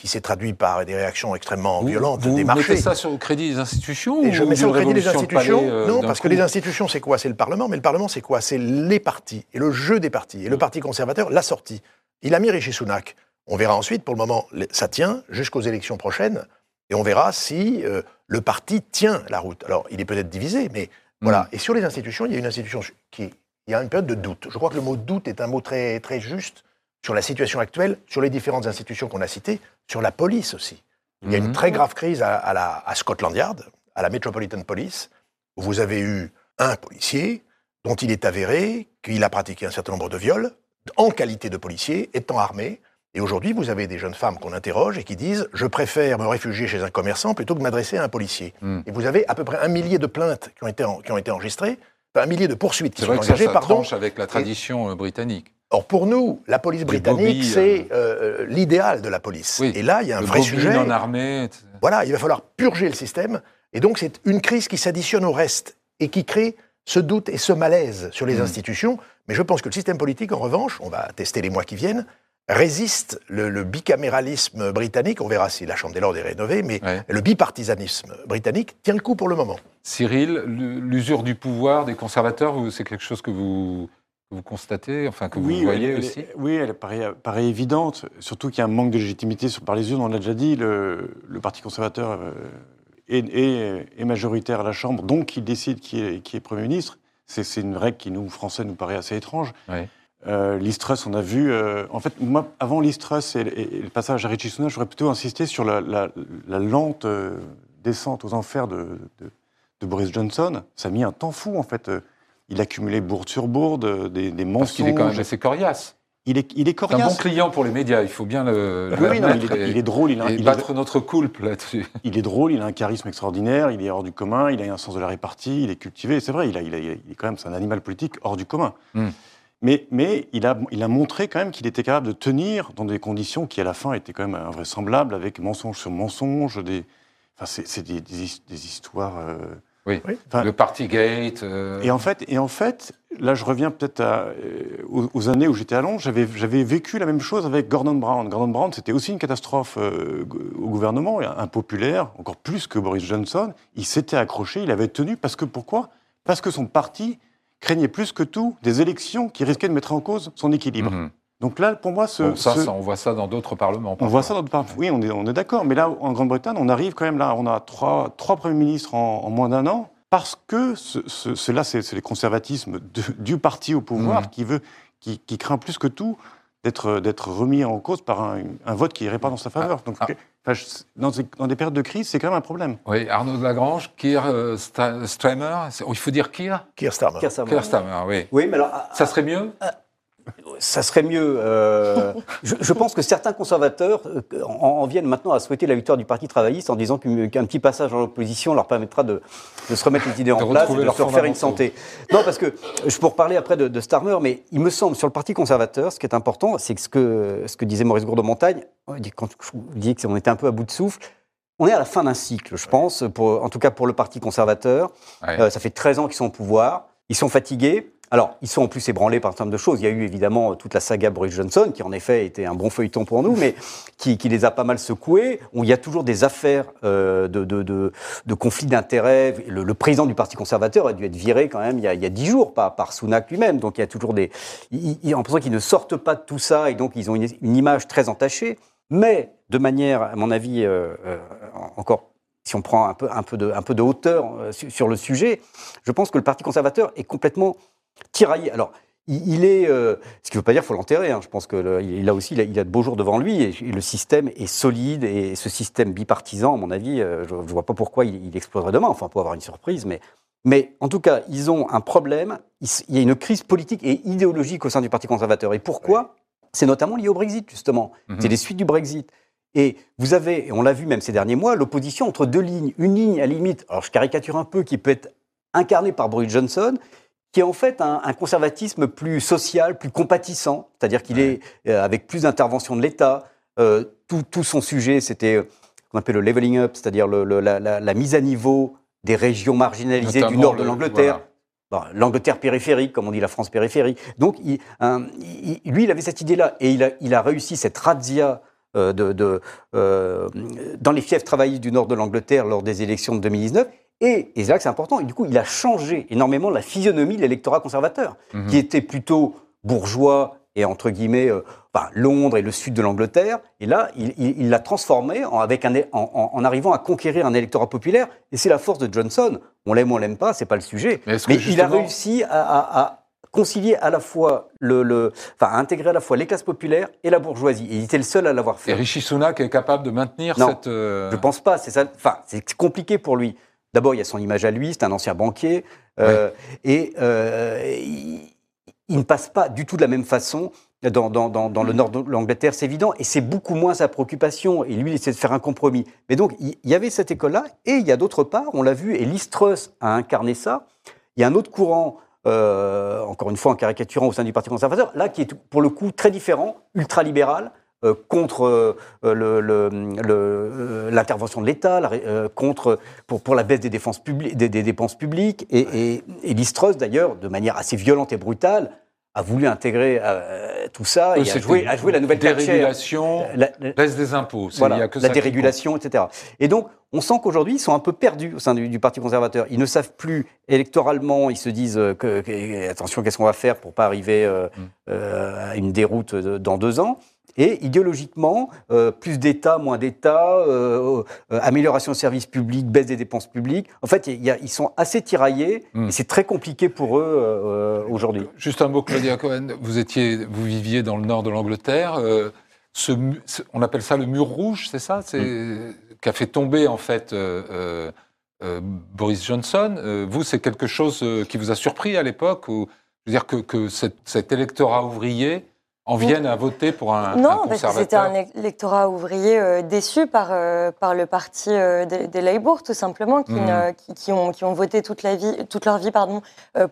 E: qui s'est traduit par des réactions extrêmement
C: Vous,
E: violentes
C: vous
E: des
C: mettez
E: marchés.
C: ça sur le crédit des institutions
E: Et je mets ça au crédit des institutions.
C: palais, euh,
E: non, parce que les institutions, c'est quoi? C'est le Parlement. Mais le Parlement, c'est quoi? C'est les partis et le jeu des partis. Et le Parti conservateur l'a sorti. Il a mis Rishi Sunak. On verra ensuite. Pour le moment, ça tient jusqu'aux élections prochaines. Et on verra si euh, le parti tient la route. Alors, il est peut-être divisé, mais voilà. Et sur les institutions, il y a une institution qui. Il y a une période de doute. Je crois que le mot doute est un mot très, très juste sur la situation actuelle, sur les différentes institutions qu'on a citées, sur la police aussi. Il y a une
C: Mhm.
E: très grave crise à, à la, à Scotland Yard, à la Metropolitan Police, où vous avez eu un policier dont il est avéré qu'il a pratiqué un certain nombre de viols en qualité de policier, étant armé. Et aujourd'hui, vous avez des jeunes femmes qu'on interroge et qui disent Je préfère me réfugier chez un commerçant plutôt que m'adresser à un policier.
C: Mm.
E: Et vous avez à peu près un millier de plaintes qui ont été, en- qui ont été enregistrées, un millier de poursuites qui sont
C: que ça,
E: engagées,
C: ça
E: pardon.
C: avec la tradition euh, britannique.
E: Or, pour nous, la police britannique, c'est euh, l'idéal de la police.
C: Oui.
E: Et là, il y a un
C: le
E: vrai sujet.
C: non armé. etc.
E: Voilà, il va falloir purger le système. Et donc, c'est une crise qui s'additionne au reste et qui crée ce doute et ce malaise sur les
C: Mm.
E: institutions. Mais je pense que le système politique, en revanche, on va tester les mois qui viennent, résiste le, le bicaméralisme britannique. On verra si la Chambre des Lords est rénovée, mais
C: Ouais.
E: le bipartisanisme britannique tient le coup pour le moment.
C: Cyril, l'usure du pouvoir des conservateurs, c'est quelque chose que vous, vous constatez, enfin que vous voyez
F: elle, elle
C: aussi?
F: Est- oui, elle paraît, paraît évidente, surtout qu'il y a un manque de légitimité sur, par les urnes, on l'a déjà dit, le, le Parti conservateur euh, est, est- est majoritaire à la Chambre, donc il décide qui est, qui est Premier ministre. C'est c'est une règle qui, nous, Français, nous paraît assez étrange.
C: Ouais.
F: Euh, Liz Truss, on a vu... euh, en fait, moi, avant Liz Truss et, et- et le passage à Richie j'aurais plutôt insisté sur la, la- la lente euh, descente aux enfers de, de- de Boris Johnson. Ça a mis un temps fou, en fait. Euh, Il accumulait bourde sur bourde, des, des mensonges.
C: Parce qu'il est quand même assez coriace.
F: Il est, il est
C: C'est un
F: coriace.
C: bon client pour les médias, il faut bien le,
F: Oui, oui, non, il, est,
C: et-
F: il est drôle, il, a,
C: et
F: il est-
C: notre coulpe là-dessus.
F: il est drôle, il a un charisme extraordinaire, il est hors du commun, il a un sens de la répartie, il est cultivé. C'est vrai, il, a, il, a- il est quand même c'est un animal politique hors du commun.
C: Hmm.
F: Mais, mais il, a, il a montré quand même qu'il était capable de tenir dans des conditions qui, à la fin, étaient quand même invraisemblables, avec mensonge sur mensonge, des, enfin, c'est, c'est des, des his- des histoires. euh,
C: Oui.
F: Enfin,
C: le Partygate. euh,
F: Et en fait, et en fait, là, je reviens peut-être à, euh, aux, aux années où j'étais à Londres. J'avais, j'avais vécu la même chose avec Gordon Brown. Gordon Brown, c'était aussi une catastrophe euh, au gouvernement, impopulaire, encore plus que Boris Johnson. Il s'était accroché, il avait tenu parce que pourquoi? Parce que son parti craignait plus que tout des élections qui risquaient de mettre en cause son équilibre.
C: mhm.
F: Donc là, pour moi, ce,
C: Bon, ça,
F: ce-
C: ça, on voit ça dans d'autres parlements.
F: on voit ça dans d'autres parties. Oui, on est, on est d'accord. Mais là, en Grande-Bretagne, on arrive quand même là, on a trois, trois premiers ministres en, en moins d'un an, parce que ce, ce- cela, c'est les conservatismes de- du parti au pouvoir
C: Mhm.
F: qui veut, qui, qui craint plus que tout d'être remis en cause par un, un vote qui irait pas dans sa faveur. Donc,
C: ah.
F: Enfin, je- dans, des- dans des périodes de crise, c'est quand même un problème.
C: Oui, Arnaud de Lagrange, Keir euh, Sta- Starmer, il faut dire Keir?
E: Keir Starmer.
D: Keir Starmer.
C: Keir Starmer, oui.
D: Oui, mais alors,
C: Ça serait mieux?
D: Ça serait mieux. euh, je, je pense que certains conservateurs euh, en, en viennent maintenant à souhaiter la victoire du Parti travailliste en disant qu'un petit passage dans l'opposition leur permettra de, de se remettre les idées en place et de
C: leurs
D: se refaire une santé. Non, parce que je peux reparler après de, de Starmer, mais il me semble, sur le Parti conservateur, ce qui est important, c'est que ce que, ce que disait Maurice Gourde-Montagne, quand je vous dis qu'on était un peu à bout de souffle, on est à la fin d'un cycle, je pense, pour, en tout cas pour le Parti conservateur.
C: Ouais.
D: Euh, ça fait 13 ans qu'ils sont au pouvoir. Ils sont fatigués. Alors, ils sont en plus ébranlés par un certain nombre de choses. Il y a eu évidemment toute la saga Boris Johnson, qui en effet était un bon feuilleton pour nous, mais qui, les a pas mal secoués. Où il y a toujours des affaires euh, de, conflits d'intérêts. Le, président du Parti conservateur a dû être viré quand même il y a dix jours par, par Sunak lui-même. Donc il y a toujours des. Il, il, l'impression qu'ils ne sortent pas de tout ça et donc ils ont une, image très entachée. Mais de manière, à mon avis, euh, euh, encore si on prend un peu de hauteur sur le sujet, je pense que le Parti conservateur est complètement tiraillé. Alors, il, est, euh, ce qui ne veut pas dire qu'il faut l'enterrer. Hein. Je pense qu'il a aussi, il a, de beaux jours devant lui et, le système est solide et ce système bipartisan, à mon avis, euh, je ne vois pas pourquoi il, exploserait demain. Enfin, pour avoir une surprise, mais, mais en tout cas, ils ont un problème. Il, y a une crise politique et idéologique au sein du Parti conservateur. Et pourquoi C'est notamment lié au Brexit, justement. Mhm. C'est les suites du Brexit. Et vous avez, et on l'a vu même ces derniers mois, l'opposition entre deux lignes. Une ligne à limite, alors je caricature un peu, qui peut être incarnée par Boris Johnson, qui est en fait un, conservatisme plus social, plus compatissant, c'est-à-dire qu'il est euh, avec plus d'intervention de l'État. Euh, tout, son sujet, c'était euh, ce qu'on appelle le leveling up, c'est-à-dire la, mise à niveau des régions marginalisées du nord de l'Angleterre. L'Angleterre périphérique, comme on dit la France périphérique. Donc, lui, il avait cette idée-là, et il a, il a réussi cette razzia de, de dans les fiefs travaillistes du nord de l'Angleterre lors des élections de 2019. Et, c'est là que c'est important, et du coup, il a changé énormément la physionomie de l'électorat conservateur, mhm. qui était plutôt bourgeois et entre guillemets euh, Londres et le sud de l'Angleterre. Et là, il l'a transformé en, avec un, en, arrivant à conquérir un électorat populaire. Et c'est la force de Johnson. On l'aime ou on l'aime pas, c'est pas le sujet. Mais, il a réussi à, concilier à la fois le, enfin, à intégrer à la fois les classes populaires et la bourgeoisie. Et il était le seul à l'avoir fait.
C: Et Rishi Sunak est capable de maintenir cette.
D: Euh, Je pense pas. C'est ça. Enfin, c'est compliqué pour lui. D'abord, il y a son image à lui, c'est un ancien banquier, euh, et euh, il, ne passe pas du tout de la même façon dans, le nord de l'Angleterre, c'est évident, et c'est beaucoup moins sa préoccupation. Et lui, il essaie de faire un compromis. Mais donc, il y avait cette école-là, et il y a d'autre part, on l'a vu, et Listrus a incarné ça. Il y a un autre courant, euh, encore une fois en caricaturant au sein du Parti conservateur, là qui est pour le coup très différent, ultralibéral, euh, contre euh, euh, l'intervention de l'État, contre pour, pour, la baisse des, défenses des, dépenses publiques. Et, et, d'ailleurs, de manière assez violente et brutale, a voulu intégrer tout ça et a joué, a joué la nouvelle
C: dérégulation, la, baisse des impôts.
D: Voilà, y a que la dérégulation, etc. Et donc, on sent qu'aujourd'hui, ils sont un peu perdus au sein du, Parti conservateur. Ils ne savent plus électoralement, ils se disent que, attention, qu'est-ce qu'on va faire pour pas arriver mm. à une déroute dans deux ans. Et idéologiquement, euh, plus d'État, moins d'État, euh, euh, amélioration des services publics, baisse des dépenses publiques. En fait, ils sont assez tiraillés hmm. et c'est très compliqué pour eux aujourd'hui.
C: Juste un mot, Claudia Cohen. Vous, étiez, vous viviez dans le nord de l'Angleterre. Ce, on appelle ça le mur rouge, c'est ça? C'est hmm. qu'a fait tomber en fait Boris Johnson. vous, c'est quelque chose qui vous a surpris à l'époque je veux dire que, que cet électorat ouvrier en viennent à voter pour un,
B: non,
C: parce que
B: c'était un électorat ouvrier euh, déçu par, euh, par le parti euh, des, Labour, tout simplement, qui, mmh. qui, ont, qui ont voté toute, la vie, toute leur vie pardon,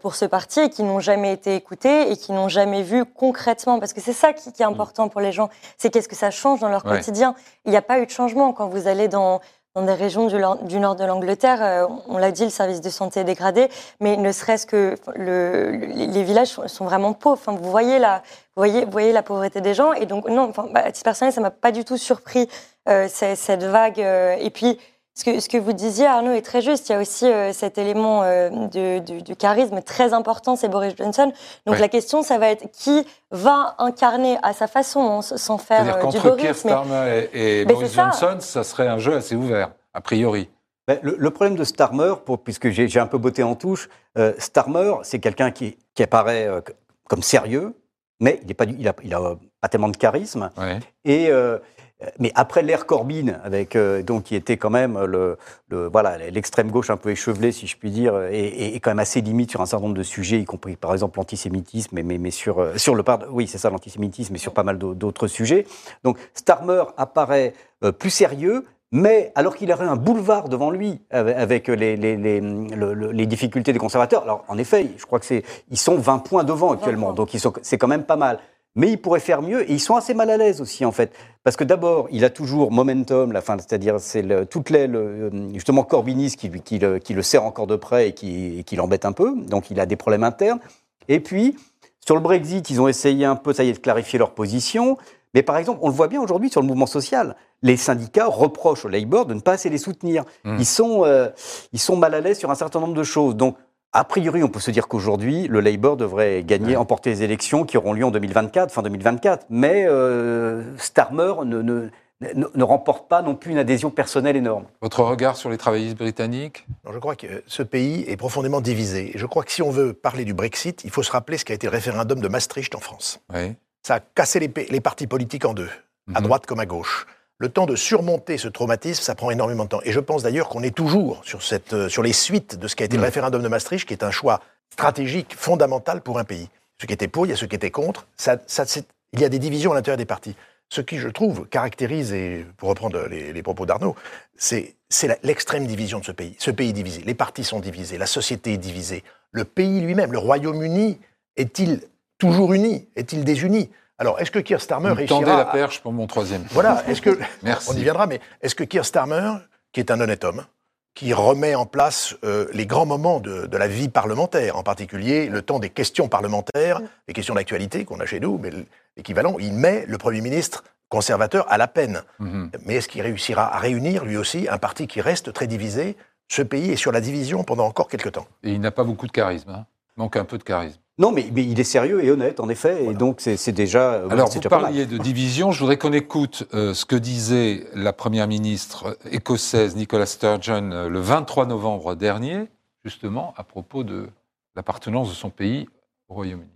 B: pour ce parti et qui n'ont jamais été écoutés et qui n'ont jamais vu concrètement, parce que c'est ça qui, est important pour les gens, c'est qu'est-ce que ça change dans leur quotidien. Il n'y a pas eu de changement. Quand vous allez dans dans des régions du, nord de l'Angleterre, euh, on l'a dit, le service de santé est dégradé, mais ne serait-ce que le, les villages sont, vraiment pauvres. Vous voyez la, vous voyez, la pauvreté des gens, et donc non, bah, à titre personnel, ça m'a pas du tout surpris euh, cette, vague. Euh, et puis, ce que, ce que, vous disiez, Arnaud, est très juste. Il y a aussi cet élément de, du, charisme très important, c'est Boris Johnson. Donc la question, ça va être qui va incarner à sa façon, sans faire du Boris.
C: Starmer et, Boris Johnson, ça serait un jeu assez ouvert, a priori.
D: Ben, le, problème de Starmer, pour, puisque j'ai un peu botté en touche, Starmer, c'est quelqu'un qui, qui, apparaît comme sérieux, mais il n'a pas, il a, il a, pas tellement de charisme. Et mais après l'ère Corbyn, avec euh, donc qui était quand même le, voilà l'extrême gauche un peu échevelée, si je puis dire, et, quand même assez limite sur un certain nombre de sujets, y compris par exemple l'antisémitisme, mais, mais, sur euh, sur le oui c'est ça l'antisémitisme, mais sur pas mal d'autres sujets. Donc Starmer apparaît euh, plus sérieux, mais alors qu'il aurait un boulevard devant lui avec les, les, les, les, difficultés des conservateurs. Alors en effet, je crois que c'est ils sont 20 points devant actuellement, donc c'est quand même pas mal mais il pourrait faire mieux et ils sont assez mal à l'aise aussi en fait parce que d'abord il a toujours momentum la fin c'est-à-dire c'est toute l'aile euh, justement Corbynis qui, qui, le, qui, le, serre encore de près et qui, qui l'embête un peu donc il a des problèmes internes Et puis, sur le Brexit, ils ont essayé un peu, ça y est, de clarifier leur position. Mais par exemple, on le voit bien aujourd'hui sur le mouvement social. Les syndicats reprochent au Labour de ne pas assez les soutenir. Hmm. Ils, sont, euh, ils sont mal à l'aise sur un certain nombre de choses. Donc, a priori, on peut se dire qu'aujourd'hui, le Labour devrait gagner, emporter les élections qui auront lieu en 2024, fin 2024. Mais euh, Starmer ne, ne, ne, remporte pas non plus une adhésion personnelle énorme.
C: Votre regard sur les travaillistes britanniques?
E: Je crois que ce pays est profondément divisé. Et je crois que si on veut parler du Brexit, il faut se rappeler ce qu'a été le référendum de Maastricht en France. Ça a cassé les, partis politiques en deux, à mhm. droite comme à gauche le temps de surmonter ce traumatisme, ça prend énormément de temps. Et je pense d'ailleurs qu'on est toujours sur, cette, euh, sur les suites de ce qui a été le référendum de Maastricht, qui est un choix stratégique fondamental pour un pays. Ceux qui étaient pour, il y a ceux qui étaient contre. Ça, ça, il y a des divisions à l'intérieur des partis. Ce qui, je trouve, caractérise, et pour reprendre les, propos d'Arnaud, c'est l'extrême division de ce pays. Ce pays est divisé, les partis sont divisés, la société est divisée. Le pays lui-même, le Royaume-Uni, est-il toujours uni? Est-il désuni? Alors, est-ce que Keir Starmer réussira...
C: Tendez la perche pour mon troisième.
E: Voilà, est-ce que... Merci. On y viendra, mais est-ce que Keir Starmer, qui est un honnête homme, qui remet en place euh, les grands moments de, la vie parlementaire, en particulier le temps des questions parlementaires, les questions d'actualité qu'on a chez nous, mais l'équivalent, il met le Premier ministre conservateur à la peine. Mhm. Mais est-ce qu'il réussira à réunir, lui aussi, un parti qui reste très divisé Ce pays est sur la division pendant encore quelques temps?
C: Et il n'a pas beaucoup de charisme, hein manque un peu de charisme.
D: Non, mais, il est sérieux et honnête, en effet, et donc c'est déjà.
C: Alors, vous parliez de division, je voudrais qu'on écoute euh, ce que disait la première ministre écossaise Nicola Sturgeon euh, le 23 novembre dernier, justement à propos de l'appartenance de son pays au Royaume-Uni.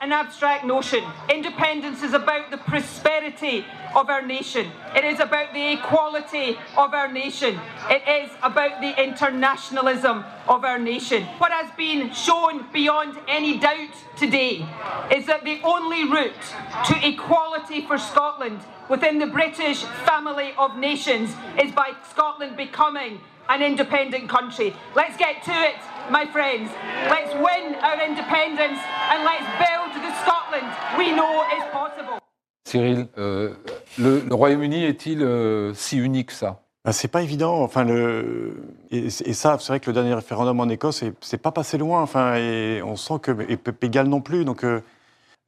H: An abstract notion. Independence is about the prosperity of our nation. It is about the equality of our nation. It is about the internationalism of our nation. What has been shown beyond any doubt today is that the only route to equality for Scotland within the British family of nations is by Scotland becoming an independent country. Let's get to it, my friends. Let's win our independence and let's build the Scotland we know is possible.
C: Cyril, euh, le, le Royaume-Uni est-il euh, si unique ça?
F: Ben, c'est pas évident. Enfin, le... et, ça, c'est vrai que le dernier référendum en Écosse, c'est pas passé loin. Enfin, et on sent que et Pégal non plus. Donc, euh,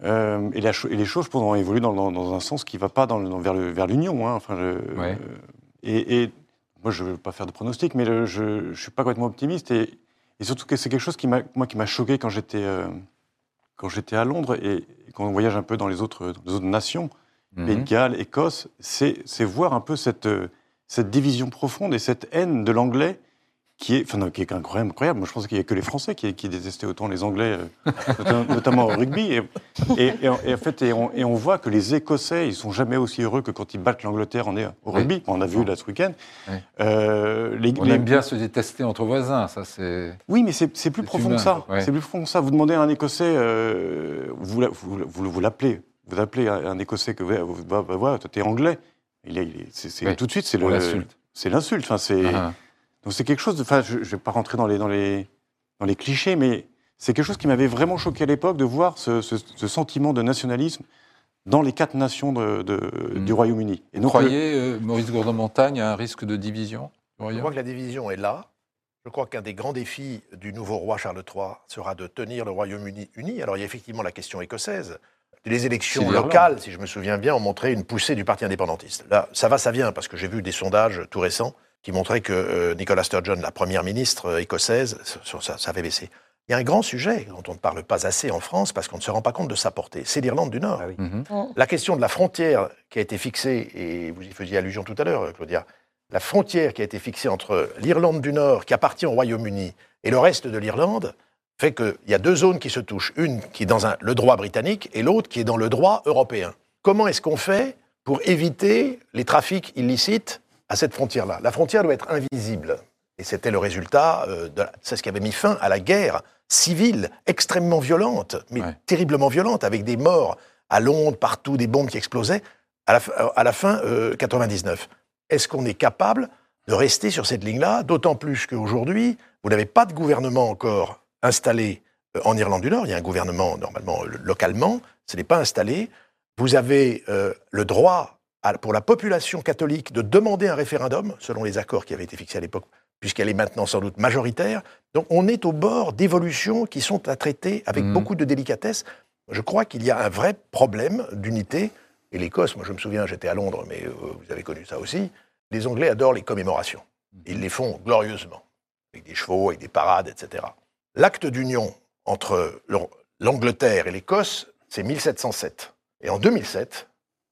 F: euh et, la, et, les choses, je pense, ont évolué dans, dans, dans un sens qui ne va pas dans, vers l'union. Hein. Enfin, ouais. et, et, moi, je ne veux pas faire de pronostic, mais je ne suis pas complètement optimiste. Et, surtout que c'est quelque chose qui m'a, moi, qui m'a choqué quand j'étais, euh, quand j'étais à Londres et, quand on voyage un peu dans les autres, autres nations. Pays de Galles, Écosse, c'est, c'est voir un peu cette, cette division profonde et cette haine de l'anglais qui est, enfin, qui est incroyable, incroyable. Moi, je pensais qu'il n'y a que les Français qui, qui, détestaient autant les Anglais, euh, notamment au rugby. Et, et, en fait, et on, et on, voit que les Écossais, ils sont jamais aussi heureux que quand ils battent l'Angleterre au rugby. On a vu là ce week-end.
C: Euh, on aime bien se détester entre voisins, ça c'est.
F: Oui, mais c'est plus profond que ça. C'est plus profond que ça. Vous demandez à un Écossais, euh, vous, vous, vous, l'appelez, vous appelez un Écossais que bah, bah, bah, es anglais. Il tout de suite, c'est l'insulte. C'est l'insulte. Enfin, c'est. Ah, ah. Donc c'est quelque chose de. Enfin, je ne vais pas rentrer dans les, dans les, dans les clichés, mais c'est quelque chose qui m'avait vraiment choqué à l'époque de voir ce, sentiment de nationalisme dans les quatre nations de, hmm. du Royaume-Uni.
C: Et Vous croyez, euh, Maurice Gourdon-Montagne, à un risque de division
E: Je crois que la division est là. Je crois qu'un des grands défis du nouveau roi Charles III sera de tenir le Royaume-Uni uni. Alors il y a effectivement la question écossaise. Les élections locales, si je me souviens bien, ont montré une poussée du parti indépendantiste. Là, ça va, ça vient, parce que j'ai vu des sondages tout récents qui montrait que euh, Nicola Sturgeon, la première ministre euh, écossaise, ça, ça avait baissé. Il y a un grand sujet dont on ne parle pas assez en France parce qu'on ne se rend pas compte de sa portée. C'est l'Irlande du Nord. Ah mhm. mm. La question de la frontière qui a été fixée, et vous y faisiez allusion tout à l'heure, Claudia, la frontière qui a été fixée entre l'Irlande du Nord, qui appartient au Royaume-Uni, et le reste de l'Irlande, fait qu'il y a deux zones qui se touchent. Une qui est dans le droit britannique et l'autre qui est dans le droit européen. Comment est-ce qu'on fait pour éviter les trafics illicites à cette frontière-là. La frontière doit être invisible. Et c'était le résultat, euh, c'est ce qui avait mis fin à la guerre civile extrêmement violente, mais terriblement violente, avec des morts à Londres, partout, des bombes qui explosaient, à la, à la fin 99. Euh, Est-ce qu'on est capable de rester sur cette ligne-là? D'autant plus qu'aujourd'hui, vous n'avez pas de gouvernement encore installé euh, en Irlande du Nord. Il y a un gouvernement normalement localement, ce n'est pas installé. Vous avez le droit pour la population catholique de demander un référendum, selon les accords qui avaient été fixés à l'époque, puisqu'elle est maintenant sans doute majoritaire. Donc on est au bord d'évolutions qui sont à traiter avec mmh. beaucoup de délicatesse. Je crois qu'il y a un vrai problème d'unité. Et l'Écosse, moi je me souviens, j'étais à Londres, mais euh, vous avez connu ça aussi. Les Anglais adorent les commémorations. Ils les font glorieusement, avec des chevaux, avec des parades, etc. L'acte d'union entre l'Angleterre et l'Écosse, c'est 1707. Et en 2007,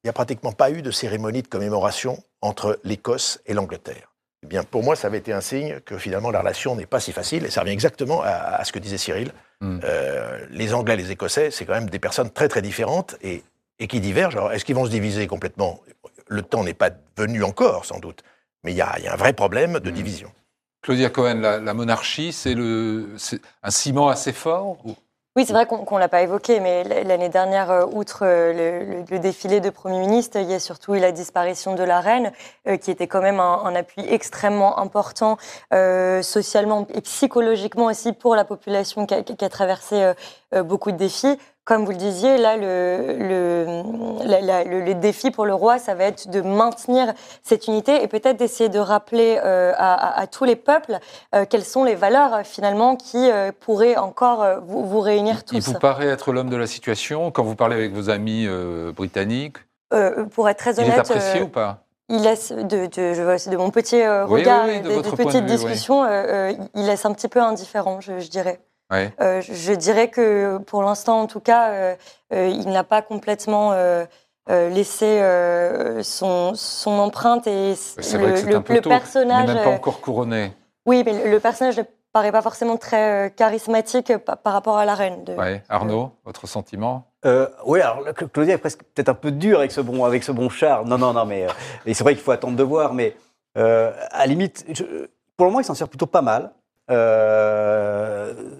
E: il n'y a pratiquement pas eu de cérémonie de commémoration entre l'Écosse et l'Angleterre. Eh bien, pour moi, ça avait été un signe que finalement la relation n'est pas si facile, et ça revient exactement à, ce que disait Cyril. Hmm. Euh, les Anglais et les Écossais, c'est quand même des personnes très très différentes et, et qui divergent. Alors, est-ce qu'ils vont se diviser complètement? Le temps n'est pas venu encore, sans doute, mais il y, a un vrai problème de hmm. division.
C: Claudia Cohen, la, monarchie, c'est un ciment assez fort
B: oui, c'est vrai qu'on ne l'a pas évoqué, mais l'année dernière, euh, outre euh, le, défilé de Premier ministre, il y a surtout eu la disparition de la reine, euh, qui était quand même un, appui extrêmement important socialement et psychologiquement aussi pour la population qui a, qui a traversé beaucoup de défis comme vous le disiez, là, le, le, le, défi pour le roi, ça va être de maintenir cette unité et peut-être d'essayer de rappeler euh, à, tous les peuples euh, quelles sont les valeurs finalement qui euh, pourraient encore vous, vous, réunir tous.
C: Il vous paraît être l'homme de la situation quand vous parlez avec vos amis britanniques?
B: Pour être très honnête.
C: Il est apprécié ou pas?
B: il laisse, de, de, de mon petit regard, et de, petites discussions, il laisse un petit peu indifférent, je, je dirais. Euh, je dirais que pour l'instant, en tout cas, euh, euh, il n'a pas complètement laissé son, son, empreinte et
C: le, le, le personnage. Il n'est même pas encore couronné.
B: Oui, mais le personnage ne paraît pas forcément très charismatique par, rapport à la reine.
C: De, Arnaud, votre sentiment?
D: Oui, alors Claudia est presque peut-être un peu dur avec ce bon, avec ce bon char. Non, non, non, mais c'est vrai qu'il faut attendre de voir. Mais à la limite, pour le moment, il s'en sert plutôt pas mal.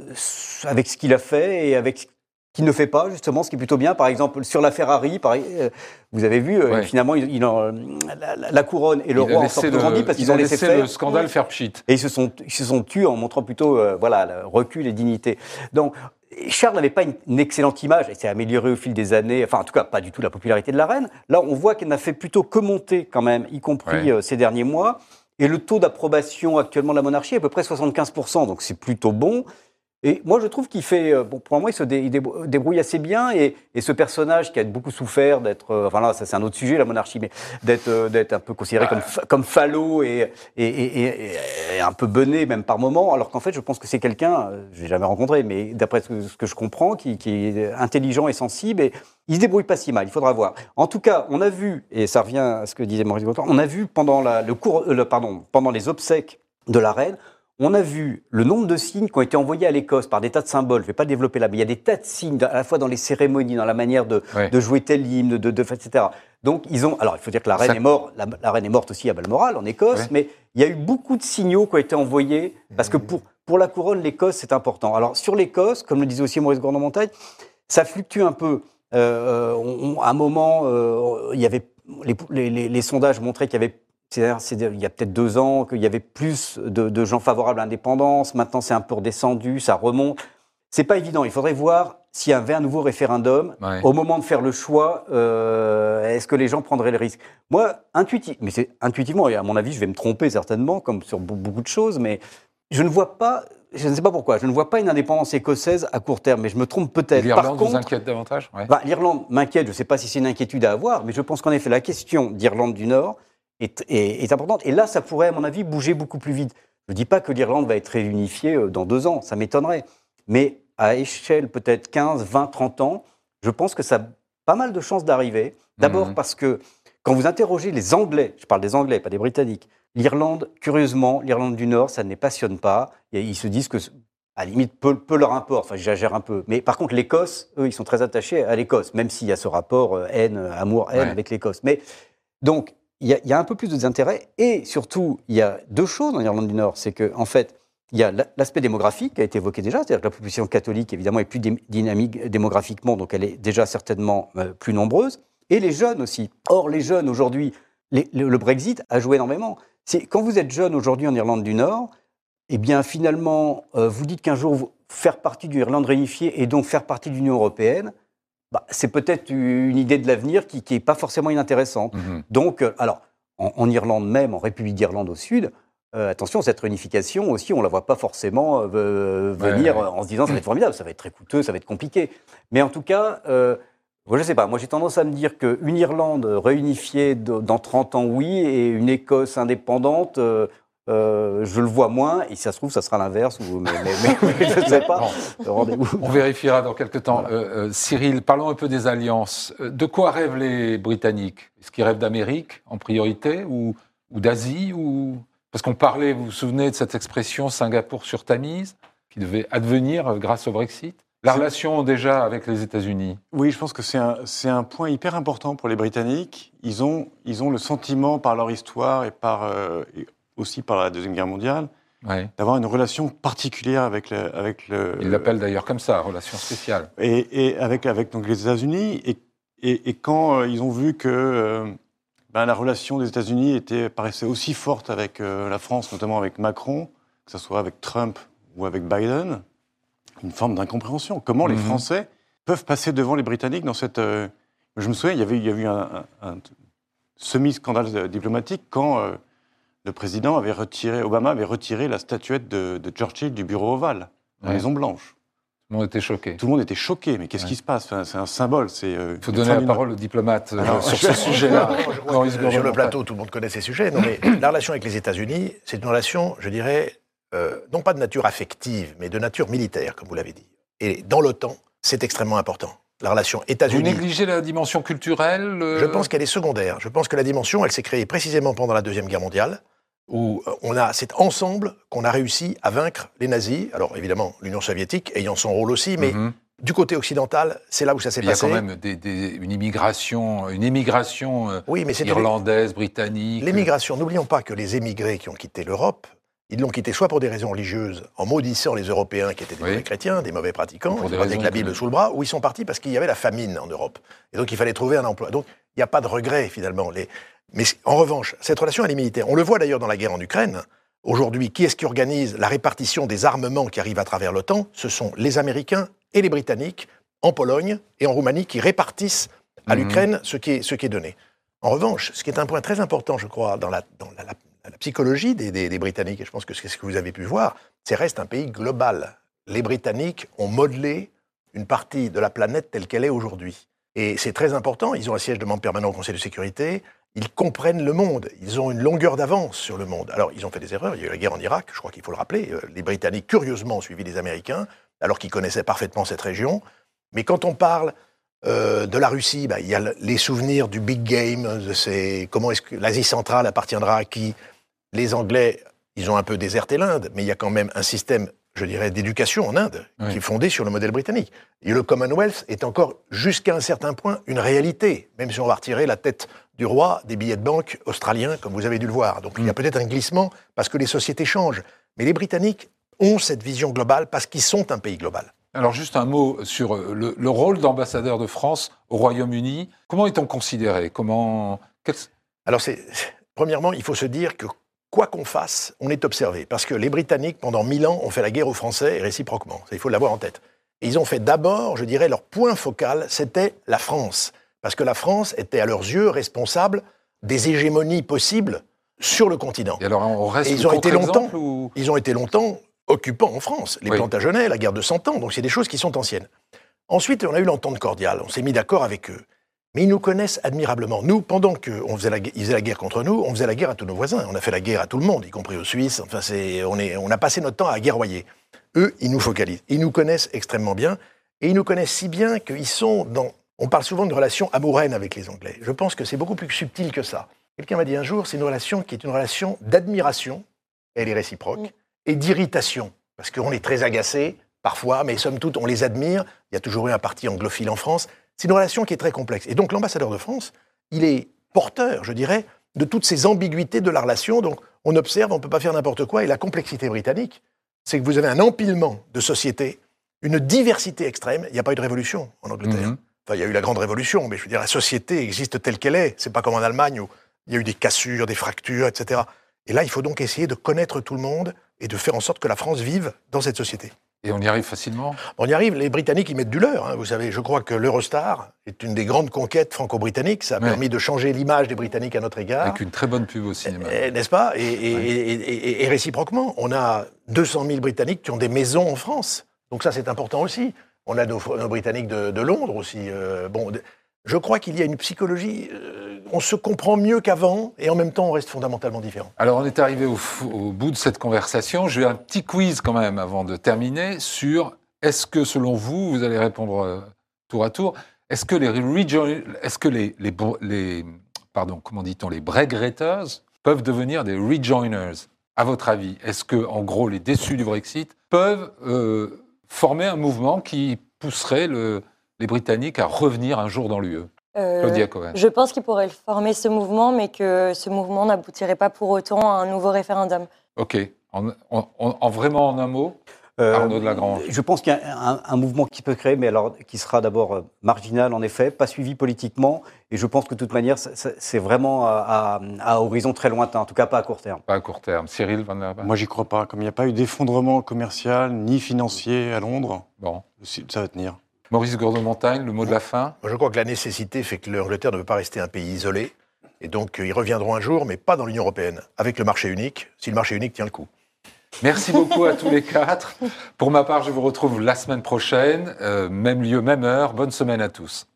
D: Euh, avec ce qu'il a fait et avec ce qu'il ne fait pas, justement, ce qui est plutôt bien. Par exemple, sur la Ferrari, pareil, euh, vous avez vu, euh, finalement, il, la, couronne et le roi en sortent grandi parce qu'ils ont laissé,
C: faire. le scandale faire pchit.
D: Et ils se sont, ils se sont tus en montrant plutôt, voilà, recul et dignité. Donc, Charles n'avait pas une, excellente image, et s'est amélioré au fil des années, enfin en tout cas pas du tout la popularité de la reine. Là, on voit qu'elle n'a fait plutôt que monter quand même, y compris ces derniers mois. Et le taux d'approbation actuellement de la monarchie est à peu près 75%, donc c'est plutôt bon. Et moi, je trouve qu'il fait, euh, bon, pour moi, il se débrouille assez bien. Et, ce personnage qui a beaucoup souffert d'être, euh, enfin là, ça c'est un autre sujet, la monarchie, mais d'être, euh, un peu considéré comme, comme falot et, un peu bené même par moment, alors qu'en fait, je pense que c'est quelqu'un, je l'ai jamais rencontré, mais d'après ce que je comprends, qui, est intelligent et sensible. Et il se débrouille pas si mal. Il faudra voir. En tout cas, on a vu, et ça revient à ce que disait Maurice Gautard, on a vu pendant le cours, pardon, pendant les obsèques de la reine on a vu le nombre de signes qui ont été envoyés à l'Écosse par des tas de symboles. Je ne vais pas développer là, mais il y a des tas de signes, à la fois dans les cérémonies, dans la manière de, jouer tel hymne, de, etc. Donc, ils ont. Alors, il faut dire que la reine est morte. La, reine est morte aussi à Balmoral, en Écosse, mais il y a eu beaucoup de signaux qui ont été envoyés parce que pour, pour la couronne, l'Écosse, c'est important. Alors, sur l'Écosse, comme le disait aussi Maurice Gordon-Montagne, ça fluctue un peu. Euh, à un moment, euh, il y avait les, les sondages montraient qu'il y avait c'est il y a peut-être deux ans qu'il y avait plus de, gens favorables à l'indépendance. Maintenant, c'est un peu redescendu, ça remonte. C'est pas évident. Il faudrait voir s'il y avait un nouveau référendum. Au moment de faire le choix, euh, est-ce que les gens prendraient le risque? Moi, intuitivement, mais c'est intuitivement, et à mon avis, je vais me tromper certainement, comme sur beaucoup de choses, mais je ne vois pas. Je ne sais pas pourquoi. Je ne vois pas une indépendance écossaise à court terme, mais je me trompe peut-être.
C: L'Irlande vous inquiète davantage?
D: Bah, L'Irlande m'inquiète. Je ne sais pas si c'est une inquiétude à avoir, mais je pense qu'en effet, la question d'Irlande du Nord, est, importante. Et là, ça pourrait, à mon avis, bouger beaucoup plus vite. Je ne dis pas que l'Irlande va être réunifiée euh, dans deux ans, ça m'étonnerait. Mais à échelle peut-être 15, 20, 30 ans, je pense que ça a pas mal de chances d'arriver. D'abord mhm. parce que quand vous interrogez les Anglais, je parle des Anglais, pas des Britanniques, l'Irlande, curieusement, l'Irlande du Nord, ça ne les passionne pas. Et ils se disent que, à la limite, peu, peu leur importe. Enfin, j'exagère un peu. Mais par contre, l'Écosse, eux, ils sont très attachés à l'Écosse, même s'il y a ce rapport euh, haine, amour-haine avec l'Écosse. Mais donc, il y, a un peu plus de désintérêt. Et surtout, il y a deux choses en Irlande du Nord. C'est qu'en en fait, il y a l'aspect démographique qui a été évoqué déjà, c'est-à-dire que la population catholique, évidemment, est plus dynamique démographiquement, donc elle est déjà certainement euh, plus nombreuse. Et les jeunes aussi. Or, les jeunes, aujourd'hui, le, Brexit a joué énormément. Quand vous êtes jeune aujourd'hui en Irlande du Nord, eh bien, finalement, euh, vous dites qu'un jour, faire partie d'une Irlande réunifiée et donc faire partie de l'Union européenne, bah, c'est peut-être une idée de l'avenir qui n'est pas forcément inintéressante. Mhm. Donc, euh, alors, en, Irlande même, en République d'Irlande au sud, euh, attention, cette réunification aussi, on ne la voit pas forcément euh, venir en se disant ça va être formidable, ça va être très coûteux, ça va être compliqué. Mais en tout cas, euh, je ne sais pas, moi j'ai tendance à me dire qu'une Irlande réunifiée dans 30 ans, oui, et une Écosse indépendante, je le vois moins, et si ça se trouve, ça sera l'inverse, mais, je ne sais pas.
C: On vérifiera dans quelques temps. Cyril, parlons un peu des alliances. De quoi rêvent les Britanniques? Est-ce qu'ils rêvent d'Amérique en priorité, ou, ou d'Asie, ou... Parce qu'on parlait, vous vous souvenez de cette expression Singapour sur Tamise, qui devait advenir euh, grâce au Brexit la relation déjà avec les États-Unis
F: Oui, je pense que c'est un, un, point hyper important pour les Britanniques. Ils ont, ils ont le sentiment, par leur histoire et, par, euh, aussi par la Deuxième Guerre mondiale, d'avoir une relation particulière avec le. Avec le
C: Ils l'appellent d'ailleurs comme ça, relation spéciale.
F: Et, et avec, avec donc, les États-Unis. Et, et, quand euh, ils ont vu que ben, la relation des États-Unis paraissait aussi forte avec euh, la France, notamment avec Macron, que ce soit avec Trump ou avec Biden, une forme d'incompréhension. Comment les mhm. Français peuvent passer devant les Britanniques dans cette... Euh, je me souviens, il y avait, il y eu un, semi-scandale diplomatique quand euh, le président avait retiré, Obama avait retiré la statuette de, de Churchill du bureau ovale, la Maison Blanche.
C: Tout le monde était choqué.
F: Tout le monde était choqué. Mais qu'est-ce qui se passe? C'est un symbole.
C: Il euh, faut donner la parole aux diplomates euh, sur ce sujet-là.
E: sur le plateau, tout le monde connaît ces sujets. Non, mais la relation avec les États-Unis, c'est une relation, je dirais, euh, non pas de nature affective, mais de nature militaire, comme vous l'avez dit. Et dans l'OTAN, c'est extrêmement important. La relation États-Unis.
C: Vous négligez la dimension culturelle
E: Je pense qu'elle est secondaire. Je pense que la dimension, elle s'est créée précisément pendant la Deuxième Guerre mondiale où euh, on a, c'est ensemble qu'on a réussi à vaincre les nazis. Alors évidemment, l'Union soviétique ayant son rôle aussi, mais mhm. du côté occidental, c'est là où ça s'est passé.
C: Il y a quand même une immigration, une émigration euh, oui, mais irlandaise, britannique.
E: L'émigration, n'oublions pas que les émigrés qui ont quitté l'Europe, ils l'ont quitté soit pour des raisons religieuses, en maudissant les Européens qui étaient des mauvais chrétiens, des mauvais pratiquants, avec la Bible sous le bras, ou ils sont partis parce qu'il y avait la famine en Europe. Et donc il fallait trouver un emploi. Donc il n'y a pas de regret finalement. Les, mais en revanche, cette relation, elle est militaire. On le voit d'ailleurs dans la guerre en Ukraine. Aujourd'hui, qui est-ce qui organise la répartition des armements qui arrivent à travers l'OTAN? Ce sont les Américains et les Britanniques en Pologne et en Roumanie qui répartissent à mhm. l'Ukraine ce, qui est, ce qui est donné. En revanche, ce qui est un point très important, je crois, dans la, dans la, psychologie des, des, Britanniques, et je pense que c'est ce que vous avez pu voir, c'est reste un pays global. Les Britanniques ont modelé une partie de la planète telle qu'elle est aujourd'hui. Et c'est très important. Ils ont un siège de membre permanent au Conseil de sécurité ils comprennent le monde, ils ont une longueur d'avance sur le monde. Alors, ils ont fait des erreurs, il y a eu la guerre en Irak, je crois qu'il faut le rappeler. Euh, les Britanniques, curieusement, ont suivi les Américains, alors qu'ils connaissaient parfaitement cette région. Mais quand on parle euh, de la Russie, bah, il y a les souvenirs du big game, de comment est-ce que l'Asie centrale appartiendra à qui? Les Anglais, ils ont un peu déserté l'Inde, mais il y a quand même un système je dirais, d'éducation en Inde, qui est fondée sur le modèle britannique. Et le Commonwealth est encore, jusqu'à un certain point, une réalité, même si on va retirer la tête du roi des billets de banque australiens, comme vous avez dû le voir. Donc il y a mm. peut-être un glissement parce que les sociétés changent. Mais les Britanniques ont cette vision globale parce qu'ils sont un pays global.
C: Alors juste un mot sur euh, le, rôle d'ambassadeur de France au Royaume-Uni. Comment est-on considéré? Comment
E: Alors c'est premièrement, il faut se dire que quoi qu'on fasse, on est observé. Parce que les Britanniques, pendant mille ans, ont fait la guerre aux Français et réciproquement. il faut l'avoir en tête. Et ils ont fait d'abord, je dirais, leur point focal, c'était la France. Parce que la France était, à leurs yeux, responsable des hégémonies possibles sur le continent.
C: Et alors, on reste
E: ils ont été longtemps, ils ont été longtemps occupants en France. Les Plantagenets, la guerre de Cent Ans, donc c'est des choses qui sont anciennes. Ensuite, on a eu l'entente cordiale. On s'est mis d'accord avec eux. Mais ils nous connaissent admirablement. Nous, pendant qu'ils faisaient, la, faisaient la guerre contre nous, on faisait la guerre à tous nos voisins. On a fait la guerre à tout le monde, y compris aux Suisses. Enfin, on, est, on a passé notre temps à guerroyer. Eux, ils nous focalisent. Ils nous connaissent extrêmement bien. Et ils nous connaissent si bien qu'ils sont dans... On parle souvent de relation amoureuse avec les Anglais. Je pense que c'est beaucoup plus subtil que ça. Quelqu'un m'a dit un jour, c'est une relation qui est une relation d'admiration, elle est réciproque, et d'irritation. Parce qu'on est très agacé, parfois, mais somme toute, on les admire. Il y a toujours eu un parti anglophile en France. C'est une relation qui est très complexe. Et donc l'ambassadeur de France, il est porteur, je dirais, de toutes ces ambiguïtés de la relation. Donc on observe, on ne peut pas faire n'importe quoi. Et la complexité britannique, c'est que vous avez un empilement de sociétés, une diversité extrême. Il n'y a pas eu de révolution en Angleterre. Mhm. Enfin, il y a eu la grande révolution, mais je veux dire, la société existe telle qu'elle est. C'est pas comme en Allemagne où il y a eu des cassures, des fractures, etc. Et là, il faut donc essayer de connaître tout le monde et de faire en sorte que la France vive dans cette société.
C: Et on y arrive facilement?
E: On y arrive. Les Britanniques, ils mettent du leur. Hein. Vous savez, je crois que l'Eurostar est une des grandes conquêtes franco-britanniques. Ça a permis de changer l'image des Britanniques à notre égard.
C: Avec une très bonne pub au cinéma.
E: Eh, n'est-ce pas? Et, réciproquement, on a 200 000 Britanniques qui ont des maisons en France. Donc ça, c'est important aussi. On a nos, Britanniques de, Londres aussi. Euh, bon, je crois qu'il y a une psychologie, euh, on se comprend mieux qu'avant et en même temps on reste fondamentalement différent.
C: Alors on est arrivé au, bout de cette conversation. Je vais un petit quiz quand même avant de terminer sur est-ce que selon vous, vous allez répondre euh, tour à tour, est-ce que les est-ce que les, les, pardon, comment dit-on, les peuvent devenir des rejoiners? À votre avis, est-ce que en gros les déçus du Brexit peuvent euh, former un mouvement qui pousserait le les Britanniques à revenir un jour dans l'UE
B: euh, Claudia Cohen. Je pense qu'ils pourraient former ce mouvement, mais que ce mouvement n'aboutirait pas pour autant à un nouveau référendum.
C: Ok. En, vraiment en un mot euh, Arnaud de Lagrange.
D: Je pense qu'il y a un, mouvement qui peut créer, mais alors qui sera d'abord euh, marginal en effet, pas suivi politiquement, et je pense que de toute manière, c'est vraiment à, horizon très lointain, en tout cas pas à court terme.
C: Pas à court terme. Cyril Van der
F: Moi j'y crois pas. Comme il n'y a pas eu d'effondrement commercial ni financier à Londres, bon. ça va tenir.
C: Maurice Gordon-Montagne, le mot de la fin
E: Je crois que la nécessité fait que l'Angleterre ne veut pas rester un pays isolé. Et donc, ils reviendront un jour, mais pas dans l'Union européenne, avec le marché unique, si le marché unique tient le coup.
C: Merci beaucoup à tous les quatre. Pour ma part, je vous retrouve la semaine prochaine, euh, même lieu, même heure. Bonne semaine à tous.